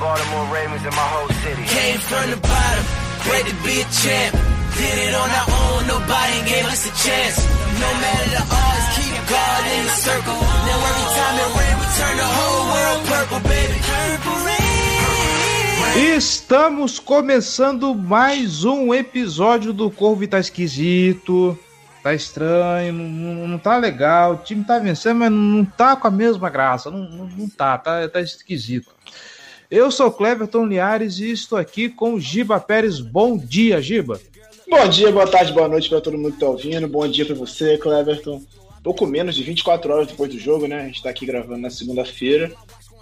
Baltimore Ravens and my whole city. Came from the bottom, great to be a champ. Did it on our own, nobody gave us a chance. No matter the odds, keep God in the circle. Now every time it rain, we turn the whole world purple, baby. Purple rain. Estamos começando mais um episódio do Corvo tá esquisito, tá estranho, não, não tá legal, o time tá vencendo, mas não tá com a mesma graça, não, não, não tá, tá, tá esquisito. Eu sou Cleverton Liares e estou aqui com Giba Pérez. Bom dia, Giba. Bom dia, boa tarde, boa noite para todo mundo que tá ouvindo. Bom dia para você, Cleverton. Pouco menos de 24 horas depois do jogo, né? A gente tá aqui gravando na segunda-feira.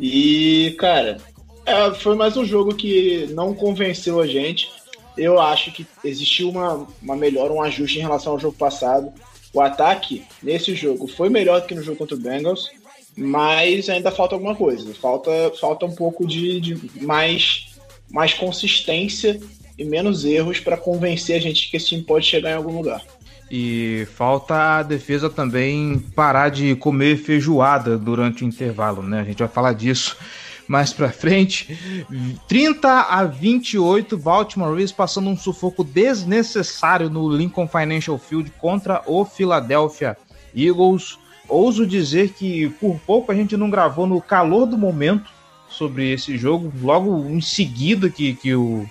E, cara, é, foi mais um jogo que não convenceu a gente. Eu acho que existiu uma, uma melhora, um ajuste em relação ao jogo passado. O ataque nesse jogo foi melhor do que no jogo contra o Bengals mas ainda falta alguma coisa. Falta, falta um pouco de, de mais, mais consistência e menos erros para convencer a gente que esse time pode chegar em algum lugar. E falta a defesa também parar de comer feijoada durante o intervalo, né? A gente vai falar disso mais para frente. 30 a 28, Baltimore Ravens passando um sufoco desnecessário no Lincoln Financial Field contra o Philadelphia Eagles ouso dizer que por pouco a gente não gravou no calor do momento sobre esse jogo, logo em seguida que, que, o,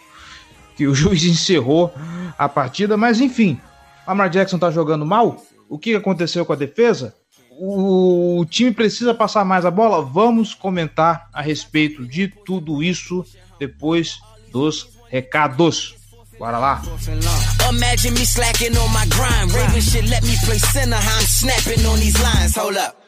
que o juiz encerrou a partida, mas enfim, Lamar Jackson tá jogando mal? O que aconteceu com a defesa? O, time precisa passar mais a bola? Vamos comentar a respeito de tudo isso depois dos recados. Bora lá. Imagine me slacking on my grind. Raven shit let me play center. How I'm snapping on these lines. Hold up.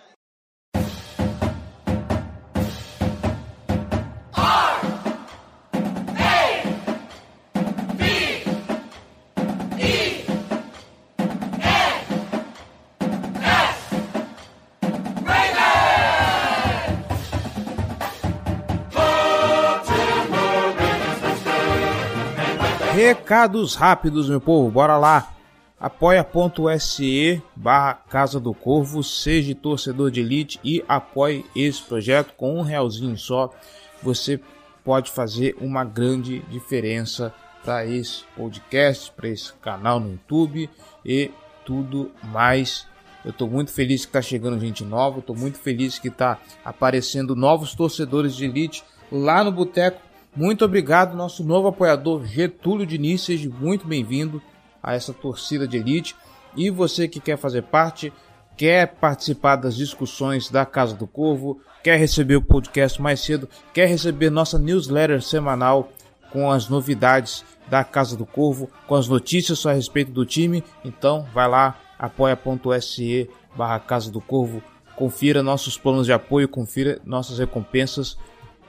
Recados rápidos, meu povo, bora lá. apoia.se barra Casa do Corvo, seja torcedor de elite e apoie esse projeto com um realzinho só. Você pode fazer uma grande diferença para esse podcast, para esse canal no YouTube e tudo mais. Eu estou muito feliz que está chegando gente nova, estou muito feliz que está aparecendo novos torcedores de elite lá no Boteco muito obrigado, nosso novo apoiador Getúlio Diniz, seja muito bem-vindo a essa torcida de elite. E você que quer fazer parte, quer participar das discussões da Casa do Corvo, quer receber o podcast mais cedo, quer receber nossa newsletter semanal com as novidades da Casa do Corvo, com as notícias a respeito do time, então vai lá, apoia.se barra Casa do Corvo, confira nossos planos de apoio, confira nossas recompensas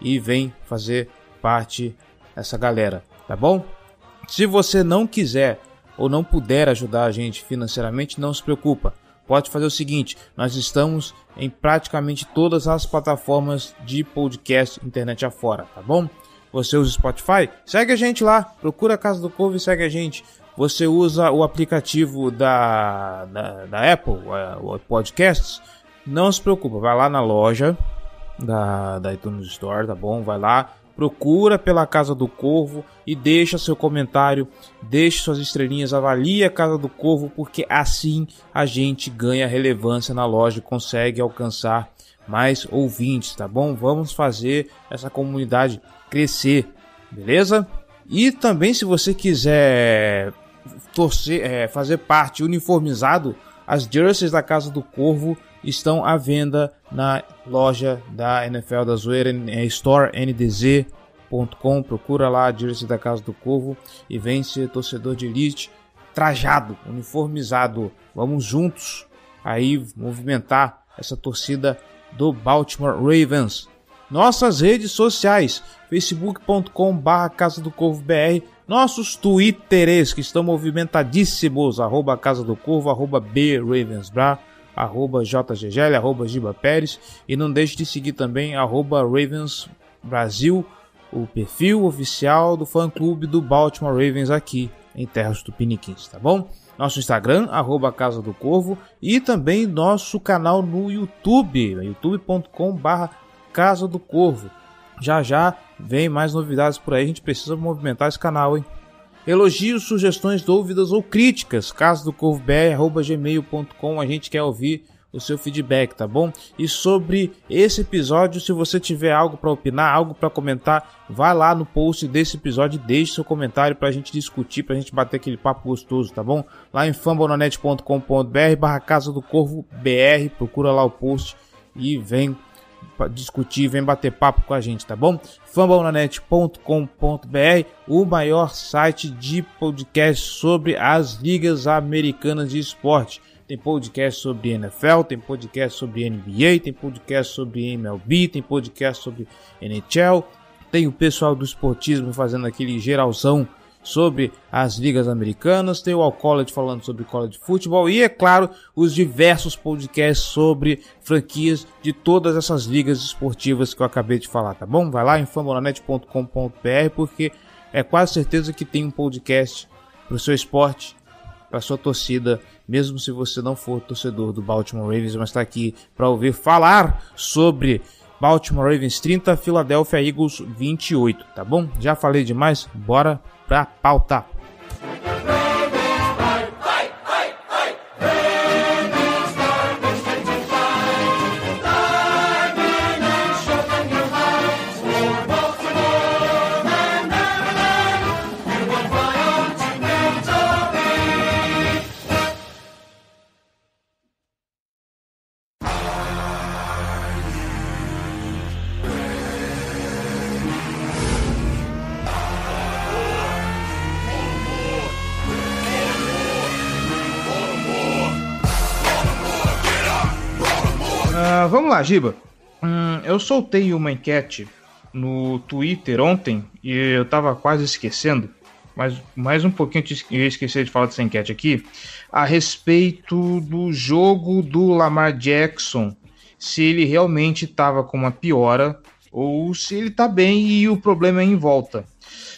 e vem fazer parte essa galera, tá bom? Se você não quiser ou não puder ajudar a gente financeiramente, não se preocupa. Pode fazer o seguinte: nós estamos em praticamente todas as plataformas de podcast internet afora, tá bom? Você usa Spotify? Segue a gente lá, procura a Casa do Corvo e segue a gente. Você usa o aplicativo da, da, da Apple, é, o Podcasts? Não se preocupa, vai lá na loja da, da iTunes Store, tá bom? Vai lá, procura pela Casa do Corvo e deixa seu comentário, deixe suas estrelinhas, avalie a Casa do Corvo, porque assim a gente ganha relevância na loja e consegue alcançar mais ouvintes, tá bom? Vamos fazer essa comunidade crescer, beleza? E também se você quiser torcer, é, fazer parte uniformizado, as jerseys da Casa do Corvo estão à venda na loja da NFL da Zoeira, é storendzz.com. Procura lá a jersey da Casa do Corvo e vem ser torcedor de elite trajado, uniformizado. Vamos juntos aí movimentar essa torcida do Baltimore Ravens. Nossas redes sociais, facebook.com.br Casa do Corvo BR, nossos twitters que estão movimentadíssimos, arroba Casa do Corvo, arroba B Ravensbra, arroba JGGL, arroba Giba Pérez, e não deixe de seguir também arroba Ravens Brasil, o perfil oficial do fã-clube do Baltimore Ravens aqui em Terras Tupiniquins, tá bom? Nosso Instagram, arroba Casa do Corvo, e também nosso canal no YouTube, youtube.com barra Casa do Corvo. Já já vem mais novidades por aí, a gente precisa movimentar esse canal, hein? Elogios, sugestões, dúvidas ou críticas, casa do corvo gmail.com, a gente quer ouvir o seu feedback, tá bom? E sobre esse episódio, se você tiver algo para opinar, algo para comentar, vá lá no post desse episódio e deixe seu comentário para a gente discutir, para a gente bater aquele papo gostoso, tá bom? Lá em fambonanet.com.br barra Casa do Corvo BR, procura lá o post e vem discutir, vem bater papo com a gente, tá bom? fambonanet.com.br, o maior site de podcast sobre as ligas americanas de esporte. Tem podcast sobre NFL, tem podcast sobre NBA, tem podcast sobre MLB, tem podcast sobre NHL. Tem o pessoal do esportismo fazendo aquele geralzão sobre as ligas americanas, tem o All College falando sobre college futebol e, é claro, os diversos podcasts sobre franquias de todas essas ligas esportivas que eu acabei de falar, tá bom? Vai lá em fambonanet.com.br porque é quase certeza que tem um podcast para o seu esporte, para sua torcida, mesmo se você não for torcedor do Baltimore Ravens, mas está aqui para ouvir falar sobre Baltimore Ravens 30, Philadelphia Eagles 28, tá bom? Já falei demais, bora pra pauta. Vamos lá, Giba. Hum, eu soltei uma enquete no Twitter ontem e eu tava quase esquecendo, mas mais um pouquinho eu ia esquecer de falar dessa enquete aqui, a respeito do jogo do Lamar Jackson, se ele realmente estava com uma piora ou se ele tá bem e o problema é em volta.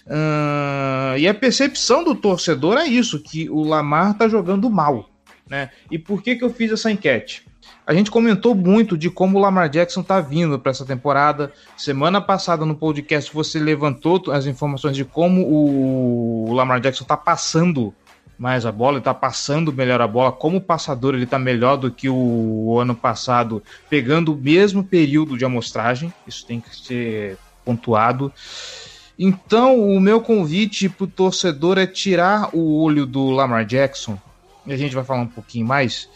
Uh, e a percepção do torcedor é isso, que o Lamar tá jogando mal. Né? E por que, que eu fiz essa enquete? A gente comentou muito de como o Lamar Jackson tá vindo para essa temporada. Semana passada no podcast você levantou as informações de como o Lamar Jackson tá passando mais a bola, ele tá passando melhor a bola. Como passador, ele tá melhor do que o ano passado, pegando o mesmo período de amostragem. Isso tem que ser pontuado. Então, o meu convite pro torcedor é tirar o olho do Lamar Jackson. E a gente vai falar um pouquinho mais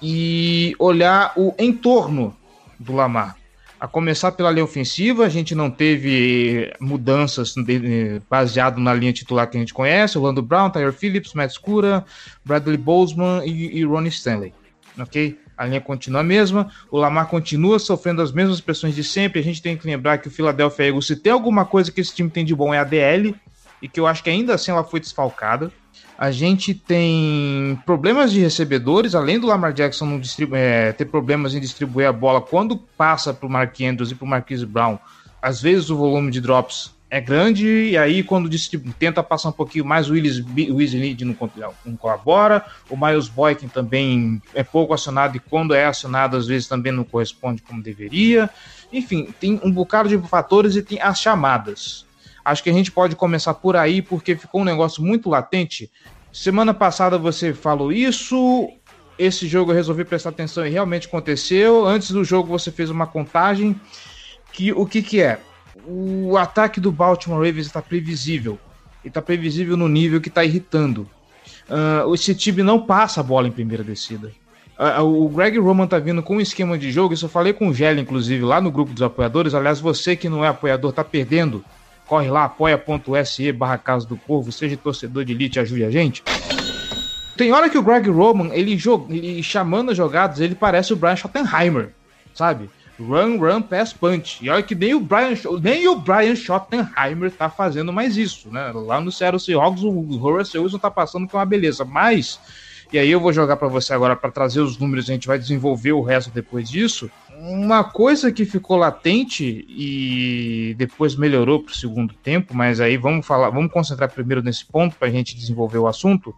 e olhar o entorno do Lamar. A começar pela linha ofensiva, a gente não teve mudanças baseado na linha titular que a gente conhece: Orlando Brown, Tyler Phillips, Matt Scura, Bradley Bozeman e, e Ronnie Stanley. Ok? A linha continua a mesma, o Lamar continua sofrendo as mesmas pressões de sempre. A gente tem que lembrar que o Philadelphia Eagles, se tem alguma coisa que esse time tem de bom, é a DL, e que eu acho que ainda assim ela foi desfalcada. A gente tem problemas de recebedores, além do Lamar Jackson é, ter problemas em distribuir a bola quando passa para o Mark Andrews e para o Marquise Brown. Às vezes o volume de drops é grande, e aí quando tenta passar um pouquinho mais, o Willis, Willis não, não colabora, o Miles Boykin também é pouco acionado, e quando é acionado, às vezes também não corresponde como deveria. Enfim, tem um bocado de fatores e tem as chamadas. Acho que a gente pode começar por aí, porque ficou um negócio muito latente. Semana passada você falou isso, esse jogo eu resolvi prestar atenção e realmente aconteceu. Antes do jogo você fez uma contagem. Que o que, que é? O ataque do Baltimore Ravens está previsível. E está previsível no nível que está irritando. Uh, esse time não passa a bola em primeira descida. Uh, o Greg Roman tá vindo com um esquema de jogo, isso eu falei com o Gelli, inclusive, lá no grupo dos apoiadores. Aliás, você que não é apoiador tá perdendo Corre lá, apoia.se barra Casa do Corvo, seja torcedor de elite, ajude a gente. Tem hora que o Greg Roman, ele, ele chamando as jogadas, ele parece o Brian Schottenheimer, sabe? Run, run, pass, punch. E olha que nem o Brian, nem o Brian Schottenheimer tá fazendo mais isso, né? Lá no Seattle Seahawks o Horace Wilson tá passando que é uma beleza, mas e aí eu vou jogar para você agora para trazer os números, a gente vai desenvolver o resto depois disso. Uma coisa que ficou latente e depois melhorou para o segundo tempo, mas aí vamos falar, vamos concentrar primeiro nesse ponto para a gente desenvolver o assunto.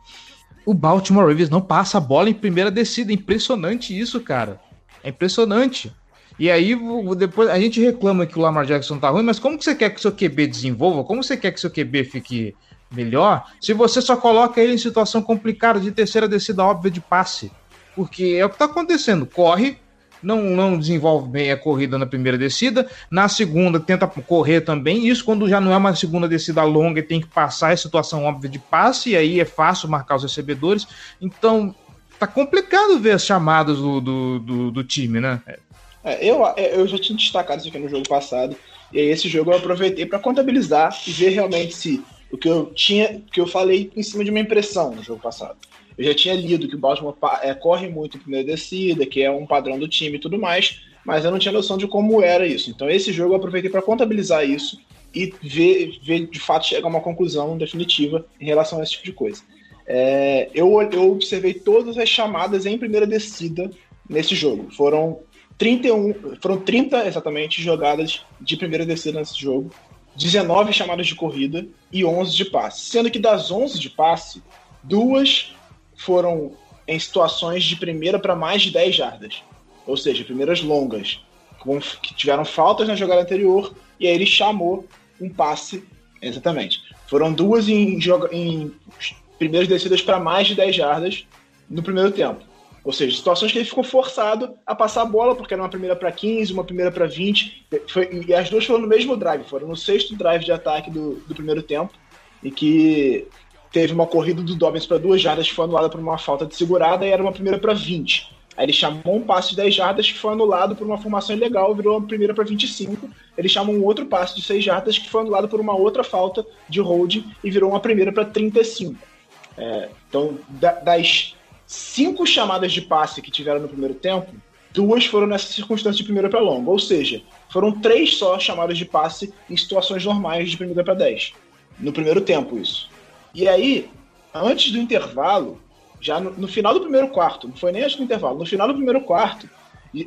O Baltimore Ravens não passa a bola em primeira descida, impressionante isso, cara. É impressionante. E aí, depois a gente reclama que o Lamar Jackson tá ruim, mas como que você quer que seu QB desenvolva? Como você quer que seu QB fique melhor se você só coloca ele em situação complicada de terceira descida óbvia de passe? Porque é o que está acontecendo. Corre, não, não desenvolve bem a corrida na primeira descida, na segunda tenta correr também. Isso quando já não é uma segunda descida longa e tem que passar em situação óbvia de passe, e aí é fácil marcar os recebedores. Então tá complicado ver as chamadas do, do, do, do time, né? É, eu, é, eu já tinha destacado isso aqui no jogo passado, e aí esse jogo eu aproveitei para contabilizar e ver realmente se o que eu tinha, que eu falei em cima de uma impressão no jogo passado. Eu já tinha lido que o Baltimore é, corre muito em primeira descida, que é um padrão do time e tudo mais, mas eu não tinha noção de como era isso. Então esse jogo eu aproveitei para contabilizar isso e ver, ver de fato chegar a uma conclusão definitiva em relação a esse tipo de coisa. É, eu, eu observei todas as chamadas em primeira descida nesse jogo. Foram 31, foram 30 exatamente jogadas de primeira descida nesse jogo, 19 chamadas de corrida e 11 de passe. Sendo que das 11 de passe, duas foram em situações de primeira para mais de 10 jardas. Ou seja, primeiras longas, que tiveram faltas na jogada anterior, e aí ele chamou um passe. Exatamente. Foram duas em, em primeiras descidas para mais de 10 jardas no primeiro tempo. Ou seja, situações que ele ficou forçado a passar a bola, porque era uma primeira para 15, uma primeira para 20, foi, e as duas foram no mesmo drive, foram no sexto drive de ataque do, do primeiro tempo, e que teve uma corrida do Dobbins para duas jardas que foi anulada por uma falta de segurada e era uma primeira para 20. Aí ele chamou um passe de 10 jardas que foi anulado por uma formação ilegal, virou uma primeira para 25. Ele chamou um outro passe de 6 jardas que foi anulado por uma outra falta de holding e virou uma primeira para 35. É, então, das cinco chamadas de passe que tiveram no primeiro tempo, duas foram nessa circunstância de primeira para longa. Ou seja, foram três só chamadas de passe em situações normais de primeira para 10. No primeiro tempo, isso. E aí, antes do intervalo, já no, no, final do primeiro quarto, não foi nem antes do intervalo, no final do primeiro quarto,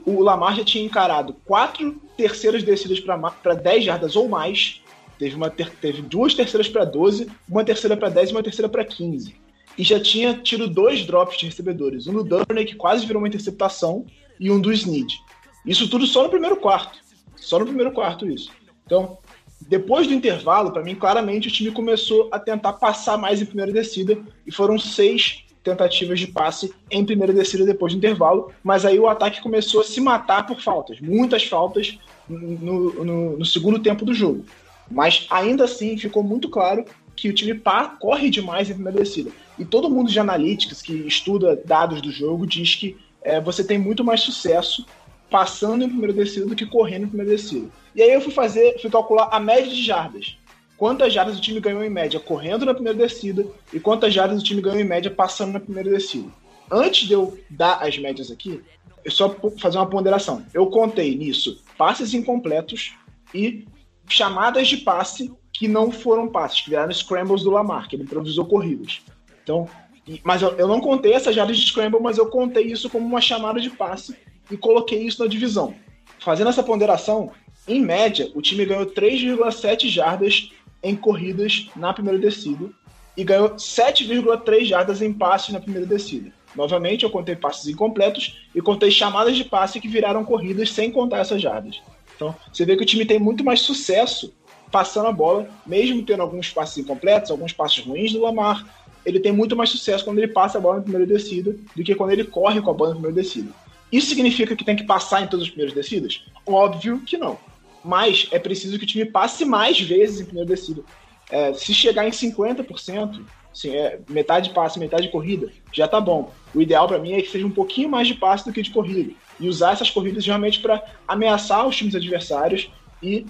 o Lamar já tinha encarado quatro terceiras descidas para 10 jardas ou mais. Teve, uma ter, teve duas terceiras para 12, uma terceira para 10 e uma terceira para 15 e já tinha tido dois drops de recebedores. Um do Durney, que quase virou uma interceptação, e um do Snead. Isso tudo só no primeiro quarto. Só no primeiro quarto, isso. Então, depois do intervalo, para mim, claramente o time começou a tentar passar mais em primeira descida, e foram seis tentativas de passe em primeira descida depois do intervalo, mas aí o ataque começou a se matar por faltas, muitas faltas no, no, no segundo tempo do jogo. Mas ainda assim ficou muito claro que o time pá, corre demais em primeira descida. E todo mundo de analytics que estuda dados do jogo diz que é, você tem muito mais sucesso passando em primeira descida do que correndo em primeira descida. E aí eu fui fazer, fui calcular a média de jardas. Quantas jardas o time ganhou em média correndo na primeira descida e quantas jardas o time ganhou em média passando na primeira descida. Antes de eu dar as médias aqui, eu só fazer uma ponderação. Eu contei nisso passes incompletos e chamadas de passe que não foram passes, que viraram scrambles do Lamar, que ele improvisou corridas. Então, mas eu, eu não contei essa jardas de scramble, mas eu contei isso como uma chamada de passe e coloquei isso na divisão. Fazendo essa ponderação, em média, o time ganhou 3,7 jardas em corridas na primeira descida e ganhou 7,3 jardas em passes na primeira descida. Novamente, eu contei passes incompletos e contei chamadas de passe que viraram corridas sem contar essas jardas. Então, você vê que o time tem muito mais sucesso passando a bola, mesmo tendo alguns passes incompletos, alguns passes ruins do Lamar, ele tem muito mais sucesso quando ele passa a bola na primeira descida do que quando ele corre com a bola na primeira descida. Isso significa que tem que passar em todas as primeiras descidas? Óbvio que não. Mas é preciso que o time passe mais vezes em primeira descida. É, se chegar em 50%, assim, é, metade passe, metade corrida, já tá bom. O ideal para mim é que seja um pouquinho mais de passe do que de corrida. E usar essas corridas realmente para ameaçar os times adversários e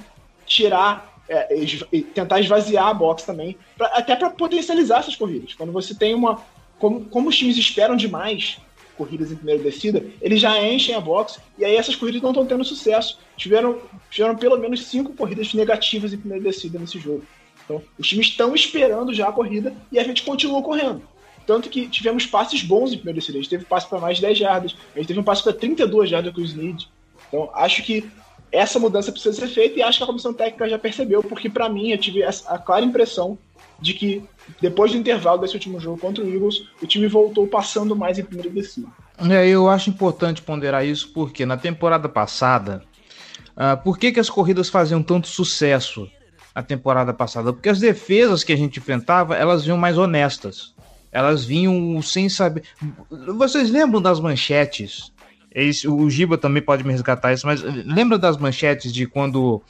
tirar é, tentar esvaziar a box também, pra, até para potencializar essas corridas. Quando você tem uma. Como, como os times esperam demais, corridas em primeira descida, eles já enchem a box e aí essas corridas não estão tendo sucesso. Tiveram, tiveram pelo menos cinco corridas negativas em primeira descida nesse jogo. Então, os times estão esperando já a corrida e a gente continua correndo. Tanto que tivemos passes bons em primeira descida. A gente teve passe para mais de 10 jardas, a gente teve um passe para 32 jardas com o Snead. Então, acho que essa mudança precisa ser feita e acho que a comissão técnica já percebeu, porque para mim eu tive a clara impressão de que depois do intervalo desse último jogo contra o Eagles, o time voltou passando mais em primeira descida. É, eu acho importante ponderar isso porque na temporada passada, uh, por que, que as corridas faziam tanto sucesso na temporada passada? Porque as defesas que a gente enfrentava, elas vinham mais honestas. Elas vinham sem saber. Vocês lembram das manchetes esse, o Giba também pode me resgatar isso, mas lembra das manchetes de quando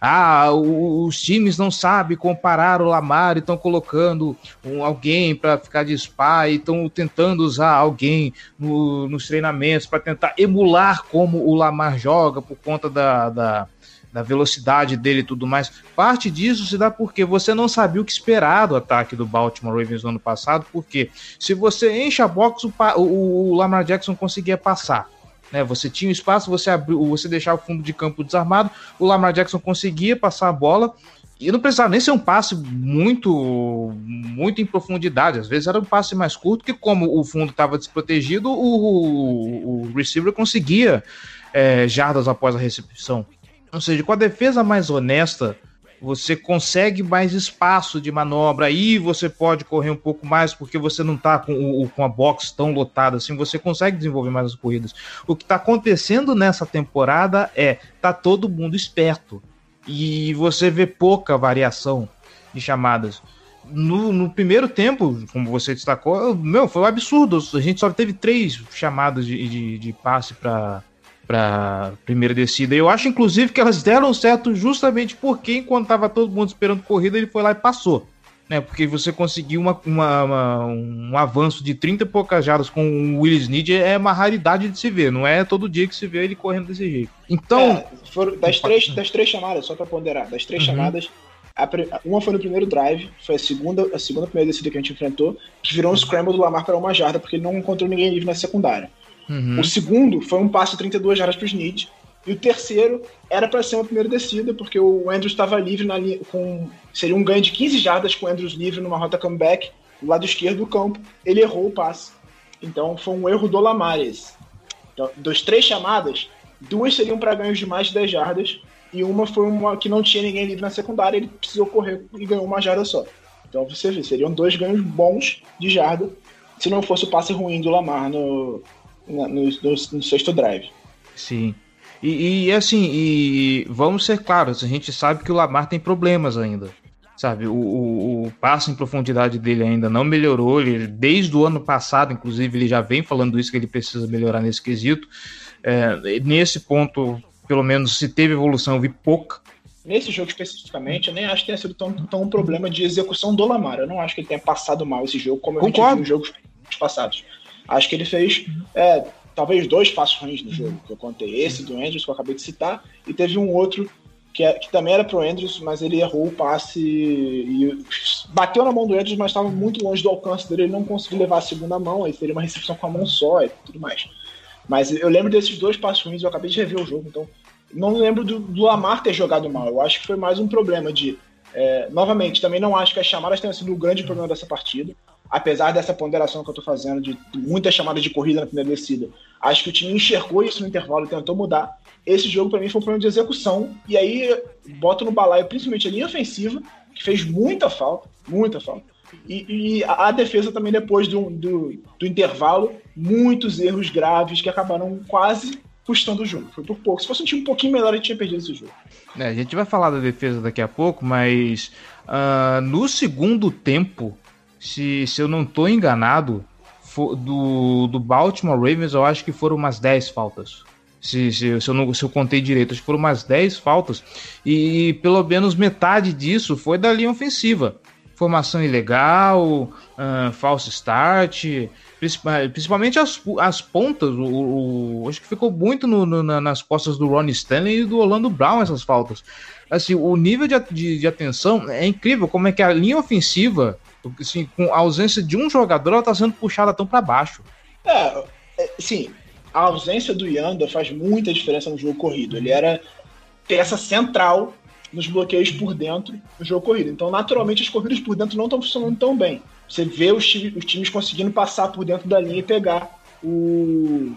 ah, os times não sabem comparar o Lamar e estão colocando um, alguém para ficar de spa e estão tentando usar alguém no, nos treinamentos para tentar emular como o Lamar joga por conta da, da, da, velocidade dele e tudo mais. Parte disso se dá porque você não sabia o que esperar do ataque do Baltimore Ravens no ano passado, porque se você enche a box, o, o, o Lamar Jackson conseguia passar. Né? Você tinha espaço, você abriu, você deixava o fundo de campo desarmado, o Lamar Jackson conseguia passar a bola e não precisava nem ser um passe muito muito em profundidade. Às vezes era um passe mais curto, que como o fundo estava desprotegido, o, o, receiver conseguia é, jardas após a recepção. Ou seja, com a defesa mais honesta, você consegue mais espaço de manobra, aí você pode correr um pouco mais porque você não está com, com a box tão lotada assim, você consegue desenvolver mais as corridas. O que está acontecendo nessa temporada é tá todo mundo esperto e você vê pouca variação de chamadas. No, no, primeiro tempo, como você destacou, meu, foi um absurdo. A gente só teve três chamadas de, de, de passe para para primeira descida. Eu acho, inclusive, que elas deram certo justamente porque, enquanto estava todo mundo esperando corrida, ele foi lá e passou. Né, porque você conseguiu uma, uma, uma, um avanço de 30 e poucas jardas com o Willis Snead é uma raridade de se ver, não é todo dia que se vê ele correndo desse jeito. Então. É, foram, das, três, das três chamadas, só para ponderar, das três uhum. chamadas, a, uma foi no primeiro drive, foi a segunda, a segunda primeira descida que a gente enfrentou, que virou um scramble do Lamar para uma jarda, porque ele não encontrou ninguém livre na secundária. Uhum. O segundo foi um passe de 32 jardas para o Snead. E o terceiro era para ser uma primeira descida, porque o Andrews estava livre na linha, com seria um ganho de 15 jardas com o Andrews livre numa rota comeback do lado esquerdo do campo. Ele errou o passe. Então foi um erro do Lamares. Então, das três chamadas, duas seriam para ganhos de mais de 10 jardas e uma foi uma que não tinha ninguém livre na secundária, ele precisou correr e ganhou uma jarda só. Então você vê, seriam dois ganhos bons de jarda se não fosse o passe ruim do Lamar no, no, no, no sexto drive. Sim. E, e, assim, e vamos ser claros, a gente sabe que o Lamar tem problemas ainda. Sabe, o, o, o passo em profundidade dele ainda não melhorou. Ele, desde o ano passado, inclusive, ele já vem falando isso que ele precisa melhorar nesse quesito. É, nesse ponto, pelo menos, se teve evolução, eu vi pouca. Nesse jogo especificamente, eu nem acho que tenha sido tão, tão um problema de execução do Lamar. Eu não acho que ele tenha passado mal esse jogo, como Concordo. eu vi em jogos passados. Acho que ele fez é, talvez dois passos ruins no jogo, que eu contei. Esse do Andrews, que eu acabei de citar, e teve um outro que, é, que também era pro Andrews, mas ele errou o passe e bateu na mão do Andrews, mas estava muito longe do alcance dele, ele não conseguiu levar a segunda mão, aí seria uma recepção com a mão só e tudo mais. Mas eu lembro desses dois passos ruins, eu acabei de rever o jogo, então não lembro do, do Lamar ter jogado mal. Eu acho que foi mais um problema de. É, novamente, também não acho que as chamadas tenham sido o grande problema dessa partida apesar dessa ponderação que eu estou fazendo de muitas chamadas de corrida na primeira descida, acho que o time enxergou isso no intervalo e tentou mudar. Esse jogo para mim foi um problema de execução e aí boto no balaio principalmente a linha ofensiva, que fez muita falta, muita falta. E, e a, a, defesa também depois do, do, do, intervalo, muitos erros graves que acabaram quase custando o jogo. Foi por pouco. Se fosse um time um pouquinho melhor, a gente tinha perdido esse jogo. É, a gente vai falar da defesa daqui a pouco, mas uh, no segundo tempo, se, se eu não estou enganado, do, do Baltimore Ravens, eu acho que foram umas 10 faltas. Se, se, se, eu não, se eu contei direito, acho que foram umas 10 faltas. E pelo menos metade disso foi da linha ofensiva. Formação ilegal, uh, false start, principalmente as, as pontas. O, o, acho que ficou muito no, no, nas costas do Ronnie Stanley e do Orlando Brown essas faltas. Assim, o nível de, de, de atenção é incrível como é que a linha ofensiva assim, com a ausência de um jogador, ela tá sendo puxada tão para baixo. É, é, sim, a ausência do Yanda faz muita diferença no jogo corrido. Ele era peça central nos bloqueios por dentro no jogo corrido. Então, naturalmente, as corridas por dentro não estão funcionando tão bem. Você vê os, os times conseguindo passar por dentro da linha e pegar o,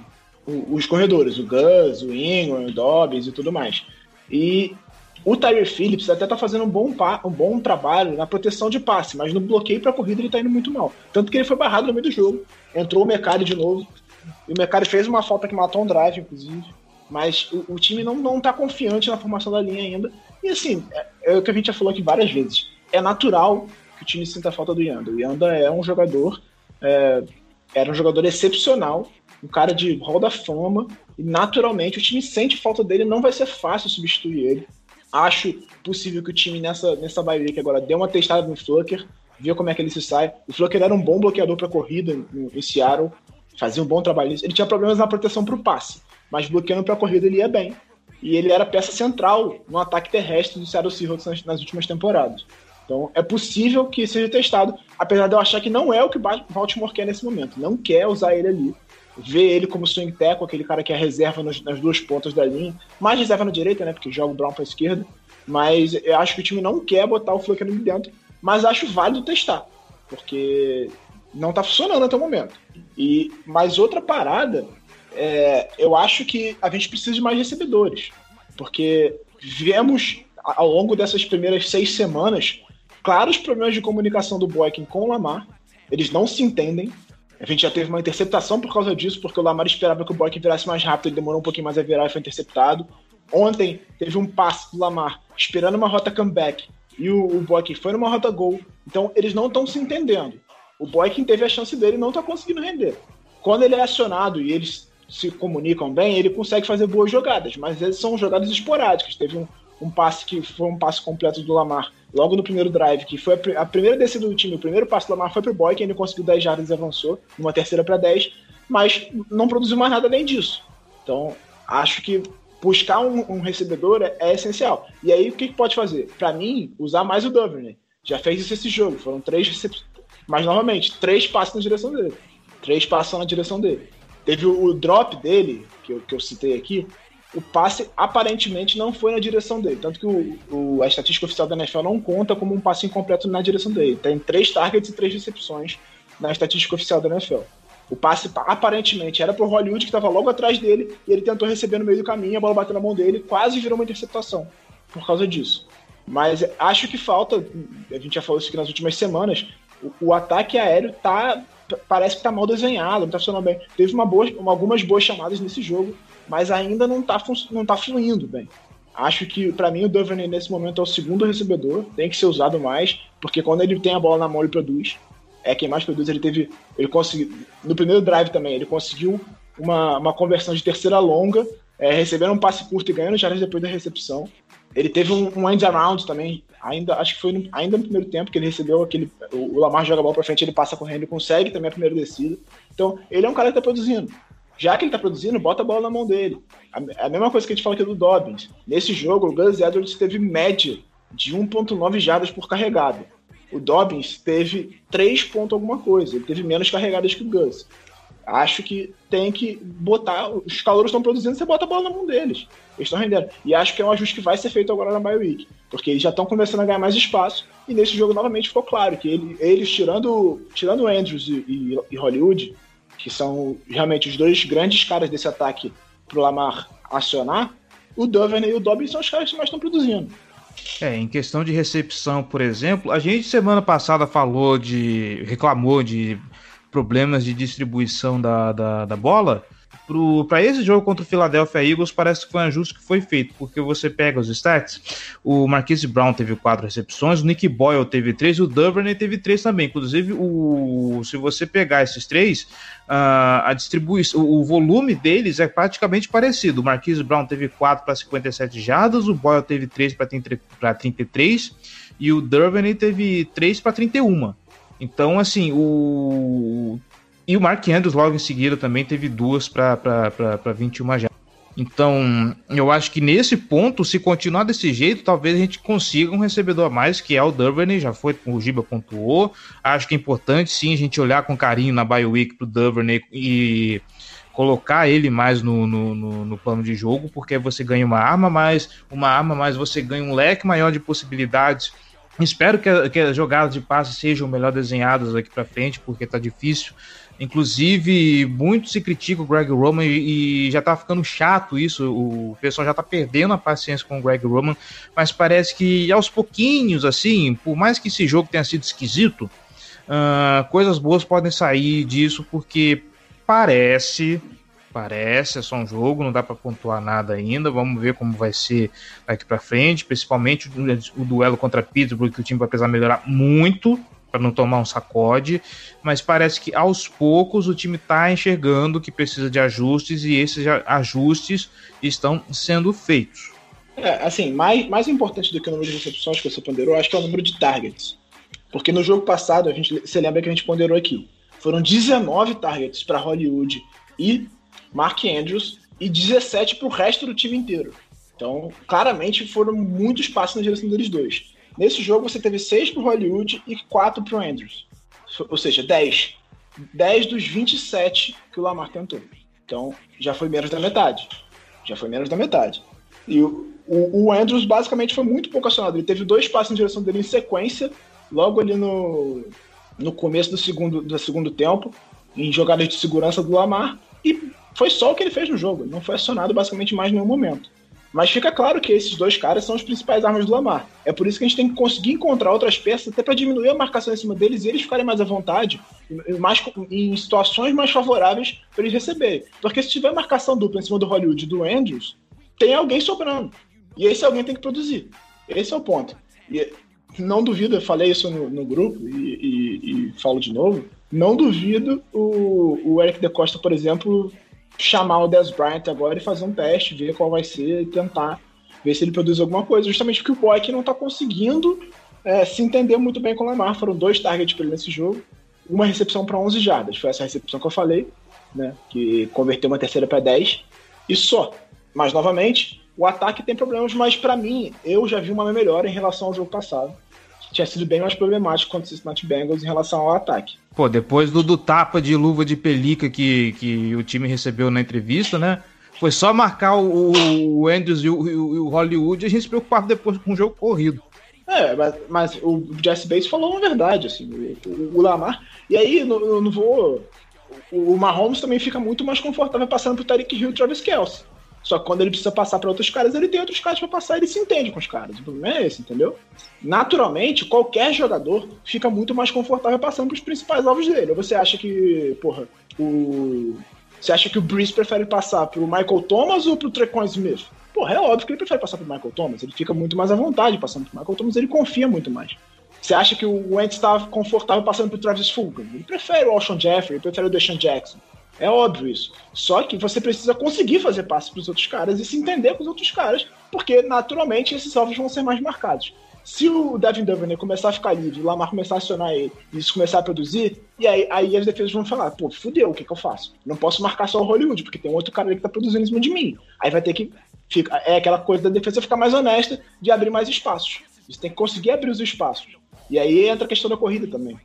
o, os corredores, o Gus, o Ingram, o Dobbins e tudo mais. E o Tyler Phillips até tá fazendo um bom, um bom trabalho na proteção de passe, mas no bloqueio para corrida ele tá indo muito mal. Tanto que ele foi barrado no meio do jogo. Entrou o Mercado de novo. E o Mercado fez uma falta que matou um drive, inclusive. Mas o, o, time não, não tá confiante na formação da linha ainda. E assim, é, é, o que a gente já falou aqui várias vezes. É natural que o time sinta a falta do Yanda. O Yanda é um jogador. É, era um jogador excepcional, um cara de rol da fama, e naturalmente o time sente falta dele, não vai ser fácil substituir ele. Acho possível que o time nessa, nessa bye week agora dê uma testada no Flucker, ver como é que ele se sai. O Flucker era um bom bloqueador para corrida em, em Seattle, fazia um bom trabalho. Ele tinha problemas na proteção para o passe, mas bloqueando para corrida ele ia bem. E ele era peça central no ataque terrestre do Seattle Seahawks nas, nas últimas temporadas. Então é possível que seja testado, apesar de eu achar que não é o que o Baltimore quer nesse momento. Não quer usar ele ali. Vê ele como swing tackle, aquele cara que é reserva nas, nas duas pontas da linha. Mais reserva na direita, né? Porque joga o Brown para esquerda. Mas eu acho que o time não quer botar o Fluker ali dentro. Mas acho válido testar. Porque não tá funcionando até o momento. E mais outra parada, é, eu acho que a gente precisa de mais recebedores. Porque viemos ao longo dessas primeiras seis semanas claros problemas de comunicação do Boykin com o Lamar. Eles não se entendem. A gente já teve uma interceptação por causa disso, porque o Lamar esperava que o Boykin virasse mais rápido, ele demorou um pouquinho mais a virar e foi interceptado. Ontem teve um passe do Lamar esperando uma rota comeback e o, o foi numa rota gol. Então eles não estão se entendendo. O Boykin teve a chance dele e não está conseguindo render. Quando ele é acionado e eles se comunicam bem, ele consegue fazer boas jogadas, mas são jogadas esporádicas. Teve um, um passe que foi um passe completo do Lamar logo no primeiro drive, que foi a, primeira descida do time, o primeiro passe do Lamar foi pro Boy, que ele conseguiu 10 jardas e avançou, numa terceira para 10, mas não produziu mais nada além disso. Então, acho que buscar um, um recebedor é, é, essencial. E aí, o que, que pode fazer? Para mim, usar mais o Duvernay. Já fez isso esse jogo, foram três recepções. Mas, novamente, três passos na direção dele. Três passos na direção dele. Teve o, o drop dele, que eu, que eu citei aqui, o passe aparentemente não foi na direção dele. Tanto que o, o, a estatística oficial da NFL não conta como um passe incompleto na direção dele. Tem três targets e três recepções na estatística oficial da NFL. O passe aparentemente era pro Hollywood, que estava logo atrás dele, e ele tentou receber no meio do caminho, a bola bateu na mão dele, quase virou uma interceptação por causa disso. Mas acho que falta, a gente já falou isso aqui nas últimas semanas, o, o ataque aéreo tá parece que tá mal desenhado, não tá funcionando bem. Teve uma boa, uma, algumas boas chamadas nesse jogo, mas ainda não está não tá fluindo bem. Acho que, para mim, o Duvernay nesse momento é o segundo recebedor, tem que ser usado mais, porque quando ele tem a bola na mão, ele produz. É quem mais produz. Ele teve. Ele conseguiu. No primeiro drive também, ele conseguiu uma, uma conversão de terceira longa, é, recebendo um passe curto e ganhando jardas depois da recepção. Ele teve um, um end around também, ainda, acho que foi no, ainda no primeiro tempo que ele recebeu aquele. O, Lamar joga a bola pra frente, ele passa correndo e consegue também a primeira descida. Então, ele é um cara que tá produzindo já que ele tá produzindo, bota a bola na mão dele. A, a mesma coisa que a gente fala aqui do Dobbins. Nesse jogo, o Gus Edwards teve média de 1.9 jardas por carregada. O Dobbins teve 3 pontos alguma coisa. Ele teve menos carregadas que o Gus. Acho que tem que botar. Os calouros estão produzindo, você bota a bola na mão deles. Eles estão rendendo. E acho que é um ajuste que vai ser feito agora na Bye Week. Porque eles já estão começando a ganhar mais espaço. E nesse jogo, novamente, ficou claro que ele, eles, tirando, tirando Andrews e, e, e Hollywood, que são realmente os dois grandes caras desse ataque pro Lamar acionar, o Duvernay e o Dobbins são os caras que mais estão produzindo. É, em questão de recepção, por exemplo, a gente semana passada falou de. reclamou de problemas de distribuição da, da, da bola para esse jogo contra o Philadelphia Eagles, parece que foi um ajuste que foi feito, porque você pega os stats, o Marquise Brown teve quatro recepções, o Nick Boyle teve três, o Duvernay teve três também. Inclusive, o, se você pegar esses três, uh, a distribuição, o, o volume deles é praticamente parecido. O Marquise Brown teve quatro para 57 jardas, o Boyle teve três para 33 e o Duvernay teve três para 31. Então, assim, o e o Mark Andrews logo em seguida também teve duas para 21 já. Então, eu acho que nesse ponto, se continuar desse jeito, talvez a gente consiga um recebedor a mais, que é o Duvernay, já foi, o Giba pontuou. Acho que é importante sim a gente olhar com carinho na Bio Week pro Duvernay e colocar ele mais no, no, no, no plano de jogo, porque você ganha uma arma mais, uma arma mais, você ganha um leque maior de possibilidades. Espero que, que as jogadas de passe sejam melhor desenhadas daqui para frente, porque tá difícil. Inclusive, muito se critica o Greg Roman e, já tá ficando chato isso. O pessoal já tá perdendo a paciência com o Greg Roman, mas parece que aos pouquinhos, assim, por mais que esse jogo tenha sido esquisito, uh, coisas boas podem sair disso, porque parece, parece, é só um jogo, não dá para pontuar nada ainda. Vamos ver como vai ser daqui para frente, principalmente o, o duelo contra Pittsburgh, que o time vai precisar melhorar muito para não tomar um sacode, mas parece que aos poucos o time está enxergando que precisa de ajustes e esses ajustes estão sendo feitos. É, assim, mais, mais importante do que o número de recepções que você ponderou, acho que é o número de targets. Porque no jogo passado, a gente, você lembra que a gente ponderou aqui, foram 19 targets para Hollywood e Mark Andrews e 17 para o resto do time inteiro. Então, claramente foram muitos passos na direção deles dois. Nesse jogo você teve 6 pro Hollywood e 4 pro Andrews. Ou seja, 10. 10 dos 27 que o Lamar tentou. Então já foi menos da metade. Já foi menos da metade. E o, o, o Andrews basicamente foi muito pouco acionado. Ele teve dois passos em direção dele em sequência, logo ali no, no começo do segundo, do segundo tempo, em jogadas de segurança do Lamar. E foi só o que ele fez no jogo. Ele não foi acionado basicamente mais em nenhum momento. Mas fica claro que esses dois caras são os principais armas do Lamar. É por isso que a gente tem que conseguir encontrar outras peças até para diminuir a marcação em cima deles e eles ficarem mais à vontade, mais, em situações mais favoráveis para eles receberem. Porque se tiver marcação dupla em cima do Hollywood e do Andrews, tem alguém sobrando. E esse alguém tem que produzir. Esse é o ponto. E não duvido, eu falei isso no, no grupo e, e, e, falo de novo, não duvido o, o Eric De Costa, por exemplo, chamar o Dez Bryant agora e fazer um teste, ver qual vai ser e tentar ver se ele produz alguma coisa, justamente porque o Boyk não está conseguindo é, se entender muito bem com o Lamar. Foram dois targets para ele nesse jogo, uma recepção para 11 jardas, foi essa recepção que eu falei, né, que converteu uma terceira para 10, e só. Mas, novamente, o ataque tem problemas, mas para mim, eu já vi uma melhora em relação ao jogo passado tinha sido bem mais problemático contra o Cincinnati Bengals em relação ao ataque. Pô, depois do, do tapa de luva de pelica que, que o time recebeu na entrevista, né? Foi só marcar o, o Andrews e o, o, o Hollywood e a gente se preocupava depois com o jogo corrido. É, mas, mas o Jesse Bates falou uma verdade, assim, o, o Lamar. E aí, não, não vou. O Mahomes também fica muito mais confortável passando pro Tariq Hill e Travis Kelsey. Só que quando ele precisa passar para outros caras, ele tem outros caras para passar, ele se entende com os caras. O problema é esse, entendeu? Naturalmente, qualquer jogador fica muito mais confortável passando para os principais alvos dele. Você acha que, porra, o você acha que o Breeze prefere passar pro Michael Thomas ou pro Trecon Smith? Porra, é óbvio que ele prefere passar pro Michael Thomas. Ele fica muito mais à vontade passando pro Michael Thomas, ele confia muito mais. Você acha que o Wentz está confortável passando pro Travis Fulgham? Ele prefere o Alshon Jeffrey, ele prefere o Deshaun Jackson. É óbvio isso. Só que você precisa conseguir fazer passe para os outros caras e se entender com os outros caras, porque naturalmente esses alvos vão ser mais marcados. Se o Devin Duvernay começar a ficar livre, o Lamar começar a acionar ele e isso começar a produzir, e aí, aí as defesas vão falar: pô, fudeu, o que, que eu faço? Não posso marcar só o Hollywood, porque tem outro cara ali que tá produzindo em cima de mim. Aí vai ter que. Fica, é aquela coisa da defesa ficar mais honesta de abrir mais espaços. Você tem que conseguir abrir os espaços. E aí entra a questão da corrida também.